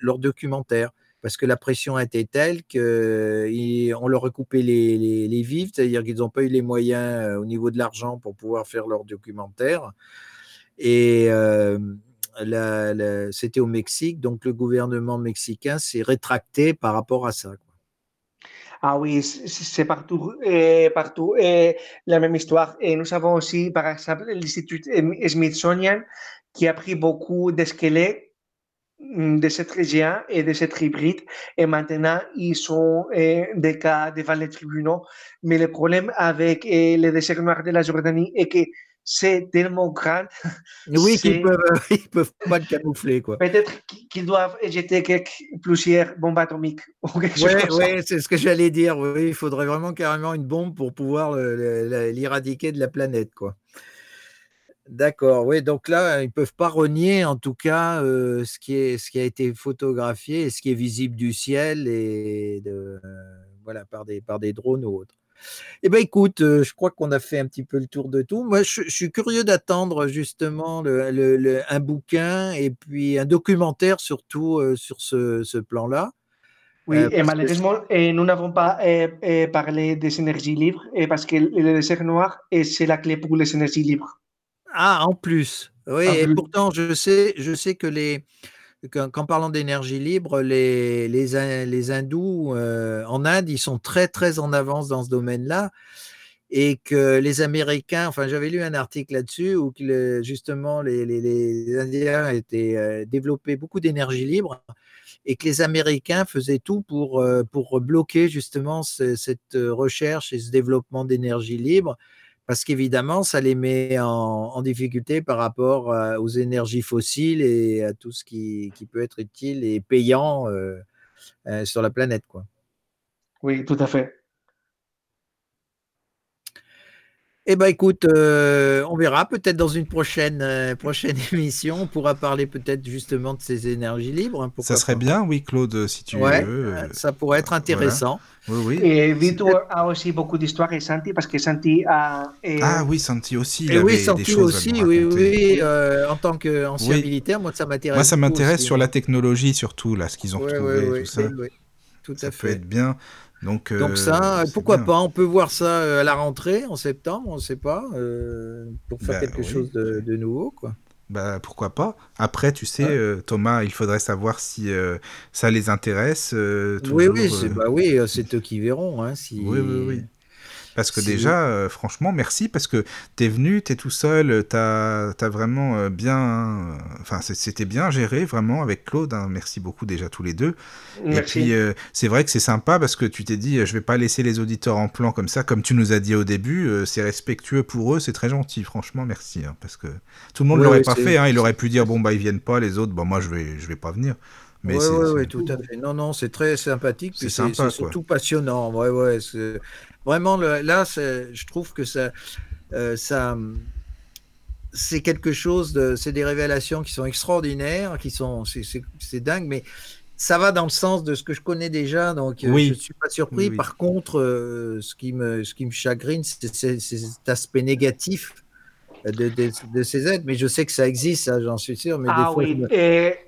leur documentaire parce que la pression été telle qu'on leur a coupé les, les, vivres, c'est-à-dire qu'ils n'ont pas eu les moyens euh, au niveau de l'argent pour pouvoir faire leur documentaire. Et c'était au Mexique, donc le gouvernement mexicain s'est rétracté par rapport à ça. Ah oui, c'est partout, eh, partout eh, la même histoire. Et nous avons aussi, par exemple, l'Institut Smithsonian qui a pris beaucoup de mm, de cette région et de cette hybride. Et maintenant, ils sont eh, des cas devant les tribunaux. Mais le problème avec le désert noir de la Jordanie est que c'est tellement grand. Oui, qu'ils peuvent, ils peuvent pas le camoufler. quoi. Peut-être qu'ils doivent jeter quelques, plusieurs bombes atomiques. Oui, ouais, c'est ce que j'allais dire. Oui, il faudrait vraiment carrément une bombe pour pouvoir l'éradiquer de la planète. quoi. D'accord, oui, donc là, ils ne peuvent pas renier en tout cas euh, ce, qui est, ce qui a été photographié et ce qui est visible du ciel et de, euh, voilà, par, des, par des drones ou autres. Eh bien, écoute, euh, je crois qu'on a fait un petit peu le tour de tout. Moi, je, suis curieux d'attendre justement un bouquin et puis un documentaire surtout euh, sur ce, plan-là. Oui, euh, et malheureusement, nous n'avons pas parlé des énergies libres parce que le désert noir, c'est la clé pour les énergies libres. Ah, en plus. Oui, et pourtant, je sais, je sais que les, qu'en parlant d'énergie libre, les, les, hindous euh, en Inde, ils sont très très en avance dans ce domaine-là et que les Américains, enfin j'avais lu un article là-dessus où justement les, Indiens étaient euh, développé beaucoup d'énergie libre et que les Américains faisaient tout pour, euh, pour bloquer justement cette recherche et ce développement d'énergie libre parce qu'évidemment, ça les met en, difficulté par rapport aux énergies fossiles et à tout ce qui, peut être utile et payant euh, euh, sur la planète. Quoi. Oui, tout à fait. Eh bien, écoute, euh, on verra peut-être dans une prochaine, euh, prochaine émission. On pourra parler peut-être justement de ces énergies libres. Hein, ça serait bien, oui, Claude, si tu veux. Euh, ça pourrait être intéressant. Oui, oui. Et Vito a aussi beaucoup d'histoires et Santi, parce que Santi a. Ah oui, Santi aussi. Il oui, Santi des choses aussi, oui, oui. en tant qu'ancien militaire, moi, ça m'intéresse. Moi, ça m'intéresse sur la technologie, surtout, là, ce qu'ils ont retrouvé, tout ça. Tout à ça fait. peut être bien. Donc, Donc ça, pourquoi pas On peut voir ça euh, à la rentrée en septembre, on ne sait pas, euh, pour faire bah quelque chose de, nouveau, quoi. Bah, pourquoi pas Après, tu sais, euh, Thomas, il faudrait savoir si ça les intéresse. oui, oui, c'est bah, oui, eux qui verront. Hein, si... Oui, oui, oui. Parce que déjà, euh, franchement, merci parce que tu es venu, tu es tout seul, tu as, vraiment euh, bien. Enfin, c'était bien géré, vraiment, avec Claude. Hein. merci beaucoup déjà tous les deux. Et puis, euh, c'est vrai que c'est sympa parce que tu t'es dit, je vais pas laisser les auditeurs en plan comme ça, comme tu nous as dit au début. c'est respectueux pour eux, c'est très gentil, franchement, merci. Hein, parce que tout le monde ne l'aurait pas fait. Hein. il aurait pu dire, bon, bah, ils viennent pas, les autres, bon, moi, je vais, je vais pas venir. Oui, ouais, tout à fait. Non, non, c'est très sympathique. C'est surtout passionnant. Ouais, ouais, Vraiment, là, je trouve que ça, euh, ça, c'est quelque chose de, c'est des révélations qui sont extraordinaires, qui sont, c'est dingue, mais ça va dans le sens de ce que je connais déjà, donc euh, je ne suis pas surpris. Par contre, euh, ce, qui me, ce qui me chagrine, c'est cet aspect négatif de, de, ces aides, mais je sais que ça existe, j'en suis sûr. Mais ah des fois, oui, je me, et,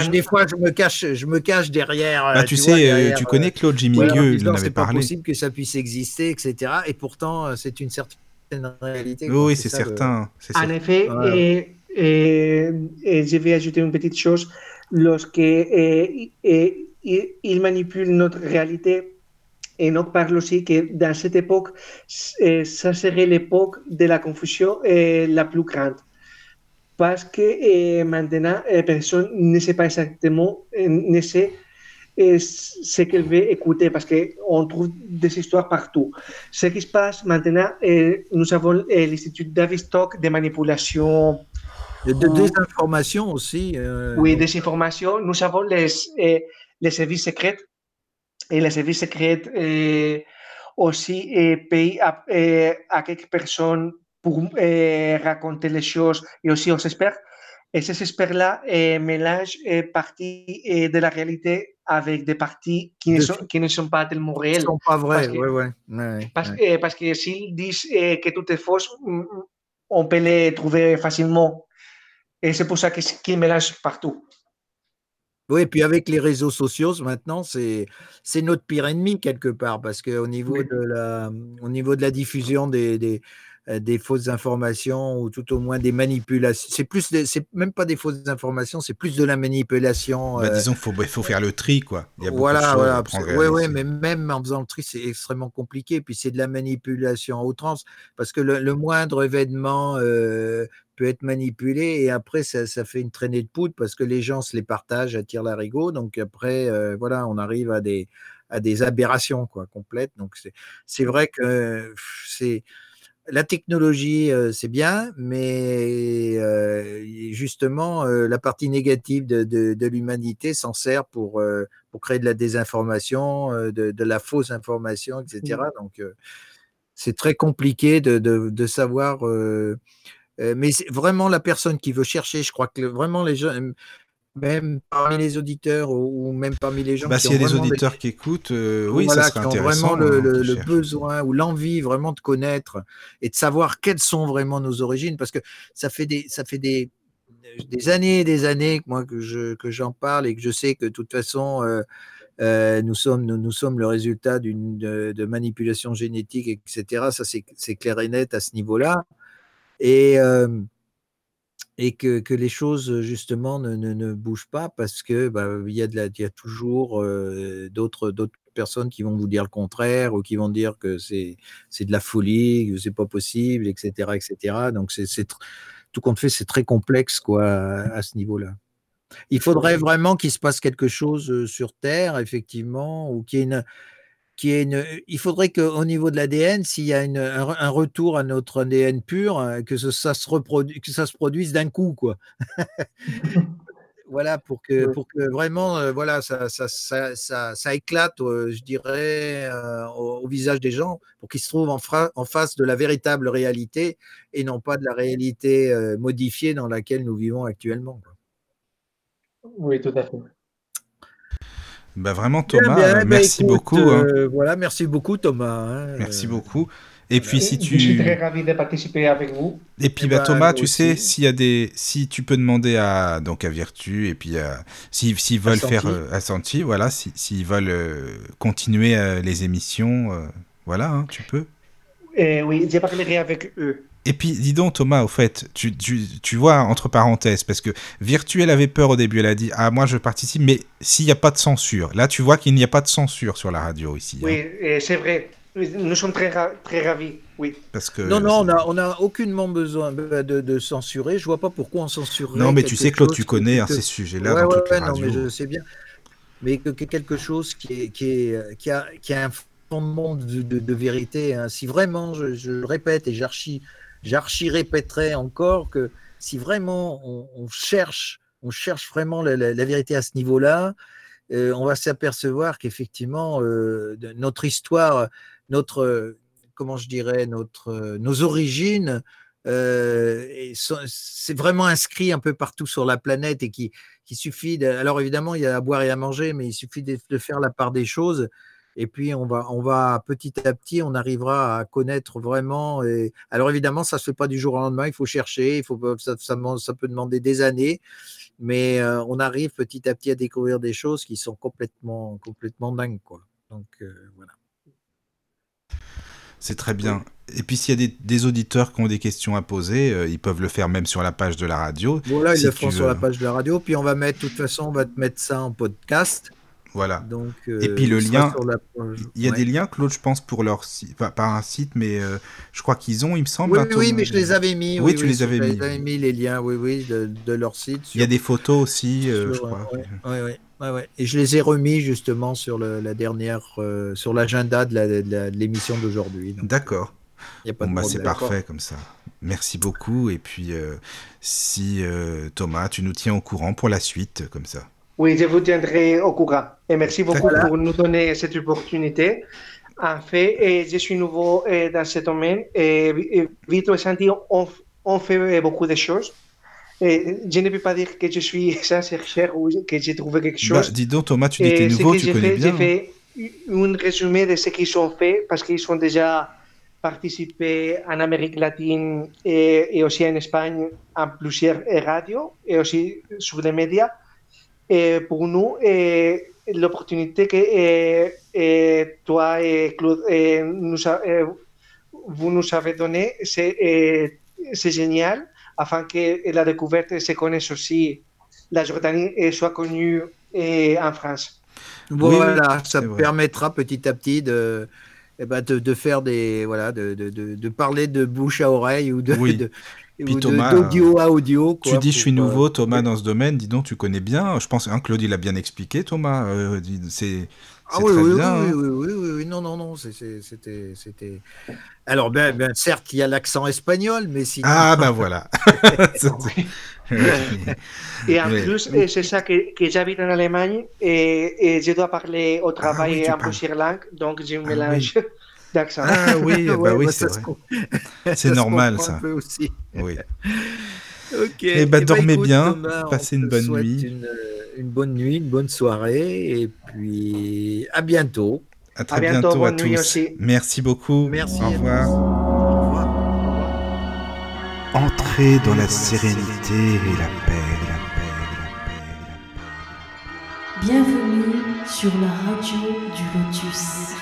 je, des fois, je me cache, je me cache derrière. Bah, tu, tu sais, vois, euh, derrière, tu connais Claude en il en avait c'est pas parlé. possible que ça puisse exister, etc. Et pourtant, euh, c'est une certaine réalité. Oui, c'est certain. c'est En effet, Ouais. et, et- et je vais ajouter une petite chose. Lorsque et, et- il, manipule notre réalité, et on parle aussi que dans cette époque, ça serait l'époque de la confusion la plus grande. Parce que eh, maintenant, eh, personne ne sait pas exactement, eh, ne sait eh, ce qu'elle veut écouter, parce qu'on trouve des histoires partout. Ce qui se passe maintenant, eh, nous avons eh, l'Institut Davistock de manipulation De, de désinformation aussi. euh, Oui, informations. Nous avons les, eh, les services secrets. Et les services secrets eh, aussi eh, payent à, eh, à quelques personnes pour eh, raconter les choses et aussi aux experts. Et ces experts-là eh, mélangent eh, parties eh, de la réalité avec des parties qui ne sont, qui ne sont pas tellement qui réelles. sont pas vraies. Ouais, ouais, Parce, ouais. parce que s'ils disent eh, que tout est faux, mm, on peut les trouver facilement. Et c'est pour ça qu'ils mélangent partout. Oui, et puis avec les réseaux sociaux, maintenant, c'est notre pire ennemi quelque part, parce qu'au niveau, Oui. de la, au niveau de la diffusion des, des, euh, des fausses informations, ou tout au moins des manipulations, c'est plus, c'est même pas des fausses informations, c'est plus de la manipulation. Bah, euh, disons qu'il faut, il faut faire le tri, quoi. Il y a beaucoup de voilà, voilà. et Ouais, mais même en faisant le tri, c'est extrêmement compliqué. Puis c'est de la manipulation à outrance, parce que le, le moindre événement euh, peut être manipulé et après ça, ça fait une traînée de poudre parce que les gens se les partagent à tire larigot. Donc après, euh, voilà, on arrive à des à des aberrations quoi complètes. Donc c'est c'est vrai que c'est la technologie, euh, c'est bien, mais euh, justement, euh, la partie négative de, de, de l'humanité s'en sert pour, pour créer de la désinformation, de, de la fausse information, etc. Donc, euh, c'est très compliqué de, savoir. mais vraiment la personne qui veut chercher, je crois que vraiment les gens, même parmi les auditeurs ou, même parmi les gens Bah, qui s'il y a ont des auditeurs qui écoutent, euh, oui, voilà, ça serait qui ont intéressant. vraiment le, hein, le- le besoin ou l'envie vraiment de connaître et de savoir quelles sont vraiment nos origines, parce que ça fait des, ça fait des, des années et des années que moi que je que j'en parle et que je sais que de toute façon euh, euh, nous sommes nous, nous sommes le résultat d'une de, de manipulation génétique, etc. Ça c'est c'est clair et net à ce niveau-là et euh, et que, que les choses justement ne, ne, ne bougent pas parce que bah, il y a de la, il y a toujours euh, d'autres d'autres personnes qui vont vous dire le contraire ou qui vont dire que c'est c'est de la folie, que c'est pas possible, etc., etc. Donc c'est c'est tout compte fait, c'est très complexe quoi à, à ce niveau-là. Il faudrait vraiment qu'il se passe quelque chose sur Terre, effectivement, ou qu'il y ait une, une, il faudrait qu'au niveau de l'ADN, s'il y a une, un, un retour à notre ADN pur, euh, que ce- ça se reproduise, que ça se produise d'un coup, quoi. voilà, pour que, Oui. pour que vraiment, euh, voilà, ça, ça, ça, ça, ça éclate, euh, je dirais, euh, au, au visage des gens, pour qu'ils se trouvent en, fra- en face de la véritable réalité et non pas de la réalité modifiée dans laquelle nous vivons actuellement. quoi. Oui, tout à fait. Bah, vraiment, Bien, Thomas, bien, euh, bah, merci écoute, beaucoup. hein. euh, voilà, merci beaucoup, Thomas. hein, Merci euh, beaucoup. Et puis, si Je suis très tu. ravi de participer avec vous. Et puis, Eh bah, ben, Thomas, tu sais, s'il y a des. Si tu peux demander à. Donc, à Virtu, et puis, à... s'ils veulent faire. euh, à Santi, voilà, si- s'ils veulent continuer les émissions, voilà, hein, tu peux. Eh oui, je parlerai avec eux. Et puis, dis donc, Thomas, au fait, tu, tu, tu vois, entre parenthèses, parce que Virtu, elle avait peur au début, elle a dit Ah, moi, je participe, mais s'il n'y a pas de censure. Là, tu vois qu'il n'y a pas de censure sur la radio ici. Oui, hein, eh, c'est vrai. Nous sommes très, ra- très ravis. Oui. parce que. Non, non, on a, on a aucunement besoin de, de- de censurer. Je vois pas pourquoi on censurerait. Non, mais tu sais, Claude, tu connais hein, que- ces sujets-là Ouais, dans ouais, toutes les ouais, non, mais je sais bien. Mais que, que quelque chose qui, est, qui, est, qui, a, qui a un fondement de, de- de vérité. hein. Si vraiment, je, je le répète et j'archi, j'archi répéterai encore que si vraiment on, cherche, on cherche vraiment la, vérité à ce niveau-là, euh, on va s'apercevoir qu'effectivement, euh, notre histoire, notre, comment je dirais, notre, nos origines euh, c'est vraiment inscrit un peu partout sur la planète et qui, qui suffit. Alors évidemment, il y a à boire et à manger, mais il suffit de faire la part des choses. Et puis on va, on va petit à petit, on arrivera à connaître vraiment. Et, alors évidemment, ça se fait pas du jour au lendemain. Il faut chercher, il faut ça, ça, peut demander des années, mais euh, on arrive petit à petit à découvrir des choses qui sont complètement, complètement dingues, quoi. Donc euh, voilà. C'est très bien. Et puis s'il y a des, des auditeurs qui ont des questions à poser, euh, ils peuvent le faire même sur la page de la radio. Voilà, ils Si le tu feront sur la page de la radio. Puis on va mettre, de toute façon, on va te mettre ça en podcast. Voilà. Donc, Et puis le lien, Il y a ouais. des liens, Claude, je pense, pour leur site, pas, pas un site, mais euh, je crois qu'ils ont, il me semble. Oui, un oui, oui, mais je les avais mis. Oui, tu les avais mis. avais mis les liens, oui, oui, de, de leur site. Il y a des photos aussi, euh, je crois. ouais, ouais, ouais. Et je les ai remis justement sur le- la dernière, euh, sur l'agenda de l'émission d'aujourd'hui. D'accord. Bon, bah, c'est parfait comme ça. Merci beaucoup. Et puis, euh, si euh, Thomas, tu nous tiens au courant pour la suite, comme ça. Oui, je vous tiendrai au courant. Et merci beaucoup pour nous donner cette opportunité. En fait, je suis nouveau eh, dans ce domaine. Et, et vite et Santi, on, on fait beaucoup de choses. Et je ne peux pas dire que je suis chercheur ou que j'ai trouvé quelque Bah, chose. dis donc, Thomas, tu dis que ce nouveau, que tu connais fait, bien. j'ai fait un résumé de ce qu'ils ont fait parce qu'ils ont déjà participé en Amérique latine et, et aussi en Espagne en plusieurs radios et aussi sur les médias. Et pour nous, eh, l'opportunité que eh, eh, toi et Claude eh, nous a- eh, vous nous avez donnée, c'est eh, génial afin que la découverte se connaisse aussi, la Jordanie eh, soit connue eh, en France. Voilà, oui, ça vrai. permettra petit à petit de, eh ben, de, de faire des, voilà, de, de, de, de parler de bouche à oreille ou de, Oui. Puis Thomas, d'audio à audio. Tu quoi, dis, je suis pour, euh, nouveau, Thomas, dans ce domaine. Dis donc, tu connais bien. Je pense, hein, Claude, il a bien expliqué, Thomas. euh, c'est Ah oui, très oui, bien. oui, hein. oui, oui, oui, oui, non, non, non, c'était, c'était. Alors, ben, ben, certes, il y a l'accent espagnol, mais sinon. Ah, bah voilà. Et en Oui. plus, c'est ça que, que j'habite en Allemagne et, et je dois parler au travail oui, tu en plusieurs langues, donc j'ai un Ah mélange d'accent. Ah oui, bah oui, bah, c'est vrai. C'est normal, ça. Un peu aussi. Oui. Ok. Eh ben, Eh dormez écoute, bien, Thomas, passez une bonne nuit. Une, euh, une bonne nuit, une bonne soirée, et puis à bientôt. À très bientôt, bientôt à tous. aussi. Merci beaucoup. Merci. Au revoir. tous. Au revoir. Entrez dans la sérénité et la paix, la paix, la paix, la paix. Bienvenue sur la radio du Lotus.